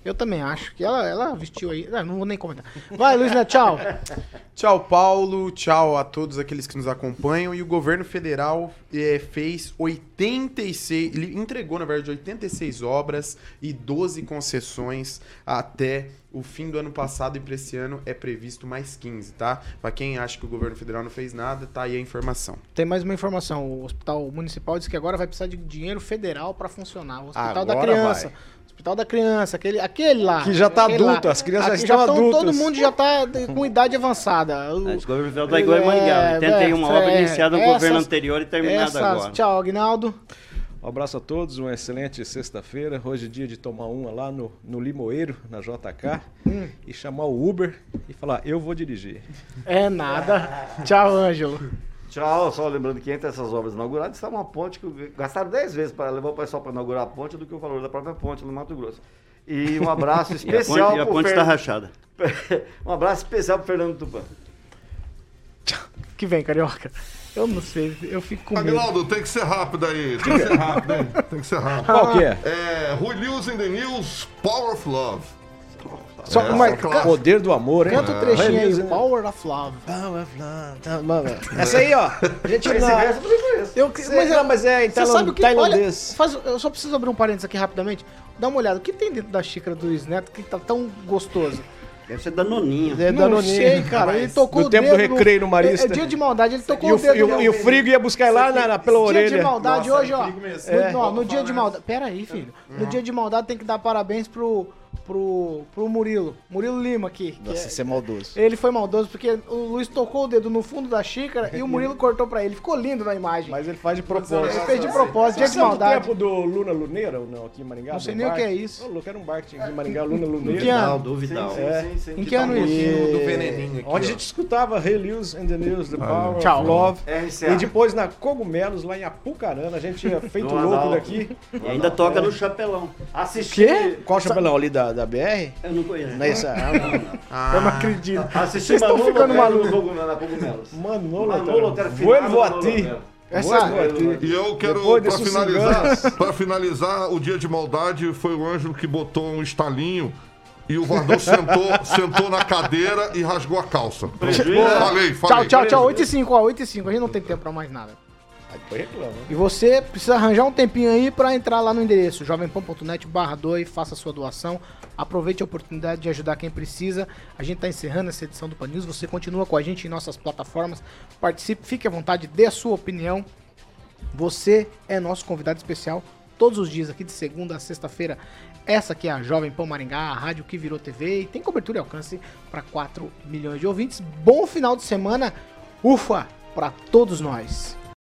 Speaker 4: Eu também acho que ela, ela vestiu aí. Ah, Não vou nem comentar. Vai, Luiz, né? Tchau.
Speaker 10: Tchau, Paulo. Tchau a todos aqueles que nos acompanham. E o governo federal eh, fez 86. Ele entregou, na verdade, 86 obras e 12 concessões até o fim do ano passado. E para esse ano é previsto mais 15, tá? Pra quem acha que o governo federal não fez nada, tá aí a informação.
Speaker 4: Tem mais uma informação. O Hospital Municipal diz que agora vai precisar de dinheiro federal para funcionar. O Hospital da
Speaker 10: Agora
Speaker 4: Criança.
Speaker 10: vai.
Speaker 4: O Hospital da Criança, aquele, aquele lá.
Speaker 14: Que já tá adulto, as crianças já
Speaker 4: Aqui
Speaker 14: estão
Speaker 4: tão-
Speaker 14: adultas.
Speaker 4: Todo mundo já tá com idade avançada. O-
Speaker 11: A Escola Federal da Iguai Maringá. 81 obra iniciada no governo anterior e terminada
Speaker 4: essas-
Speaker 11: agora.
Speaker 4: Tchau, Agnaldo.
Speaker 14: Um abraço a todos, uma excelente sexta-feira. Hoje é dia de tomar uma lá no, no Limoeiro, na JK,
Speaker 4: Hum.
Speaker 14: e chamar o Uber e falar, eu vou dirigir.
Speaker 4: É nada. Tchau, Ângelo.
Speaker 12: Tchau, só lembrando que entre essas obras inauguradas está uma ponte que gastaram 10 vezes para levar o pessoal para inaugurar a ponte do que o valor da própria ponte no Mato Grosso. E um abraço
Speaker 11: E a
Speaker 12: especial
Speaker 11: ponte- e a ponte
Speaker 12: Fer-
Speaker 11: está rachada.
Speaker 12: um abraço especial pro Fernando Tupan.
Speaker 4: Que vem, Carioca. Eu não sei, eu fico com medo.
Speaker 8: Aguinaldo, tem que ser rápido aí. Tem que ser rápido, hein? Tem que ser rápido.
Speaker 14: Qual que é?
Speaker 8: É, Rui Lewis in the News, Power of Love.
Speaker 14: Só uma-
Speaker 8: é clássica.
Speaker 14: Poder do amor, hein?
Speaker 4: Canta o trechinho aí,
Speaker 14: Luiz,
Speaker 4: Power of Love.
Speaker 14: Power of Love. Mano. Essa aí, ó. A gente
Speaker 4: Esse
Speaker 14: não...
Speaker 4: verso eu conheço.
Speaker 14: Cê- não, mas é em
Speaker 4: Você
Speaker 14: tailan-
Speaker 4: sabe o que,
Speaker 14: tailandês.
Speaker 4: olha, faz, eu só preciso abrir um parênteses aqui rapidamente. Dá uma olhada, o que tem dentro da xícara do Luiz Neto que tá tão gostoso?
Speaker 11: Deve ser danoninho.
Speaker 14: É
Speaker 4: não
Speaker 14: Danoninho.
Speaker 4: sei, cara. Ele tocou
Speaker 14: No
Speaker 4: o
Speaker 14: tempo
Speaker 4: dedo
Speaker 14: do recreio no Marista.
Speaker 4: É, é dia de maldade, ele tocou
Speaker 14: E o,
Speaker 4: o dedo
Speaker 14: e o-
Speaker 4: no-
Speaker 14: e o Frigo ia buscar ele lá na, na- pela
Speaker 4: dia
Speaker 14: orelha.
Speaker 4: de maldade
Speaker 14: Nossa,
Speaker 4: hoje, ó. No,
Speaker 14: É.
Speaker 4: não, no dia de maldade. Pera aí, filho. No dia de maldade tem que dar parabéns pro, pro, pro Murilo. Murilo Lima aqui.
Speaker 14: Nossa,
Speaker 4: é-
Speaker 14: isso é maldoso.
Speaker 4: Ele foi maldoso porque o Luiz tocou o dedo no fundo da xícara e o Murilo cortou pra ele. Ficou lindo na imagem.
Speaker 14: Mas ele faz de propósito.
Speaker 4: Ele fez de propósito, dia de
Speaker 14: Você
Speaker 4: maldade.
Speaker 14: do tempo do Luna Luneira ou não, aqui em Maringá?
Speaker 4: Não sei nem o que é isso.
Speaker 14: Ô, louco, era um bar que tinha aqui em Maringá, Luna Luneira.
Speaker 4: que ano?
Speaker 11: Duvidal.
Speaker 12: Sim,
Speaker 14: É.
Speaker 12: sim, sim.
Speaker 4: Em que ano isso?
Speaker 10: Do veneninho aqui,
Speaker 14: Onde
Speaker 10: ó.
Speaker 14: a gente escutava Hey Lewis and the News, The Power
Speaker 4: Tchau.
Speaker 14: of Love.
Speaker 12: RCA.
Speaker 14: E depois na Cogumelos, lá em Apucarana, a gente tinha feito louco daqui.
Speaker 11: E ainda toca no chapelão.
Speaker 12: Assisti.
Speaker 14: Quê? Qual o chapelão ali da, da BR?
Speaker 11: Eu não conheço.
Speaker 14: Não é isso? Ah, não.
Speaker 4: Eu não acredito.
Speaker 12: Assisti
Speaker 4: Vocês estão ficando malucos.
Speaker 12: no Cogumelo- na Cogumelos.
Speaker 14: Manolo,
Speaker 12: Manolo Otero,
Speaker 14: Vuelvo a ti.
Speaker 4: Essa-
Speaker 14: Vuelvo a ti.
Speaker 8: E eu quero,
Speaker 14: desses
Speaker 8: finalizar, pra finalizar, o dia de maldade foi o Ângelo que botou um estalinho e o Vardão sentou, sentou na cadeira e rasgou a calça.
Speaker 12: Prejuízo.
Speaker 8: Falei, falei.
Speaker 4: Tchau, tchau, tchau. 8 e 5, ó. 8 e 5. A gente não tem tempo pra mais nada.
Speaker 14: Aí depois reclama.
Speaker 4: E você precisa arranjar um tempinho aí pra entrar lá no endereço jovempan.net barra 2, faça sua doação. Aproveite a oportunidade de ajudar quem precisa. A gente tá encerrando essa edição do Pan News. Você continua com a gente em nossas plataformas. Participe, fique à vontade, dê a sua opinião. Você é nosso convidado especial todos os dias aqui de segunda a sexta-feira. Essa aqui é a Jovem Pan Maringá, a rádio que virou TV e tem cobertura e alcance para 4 milhões de ouvintes. Bom final de semana, ufa, para todos nós.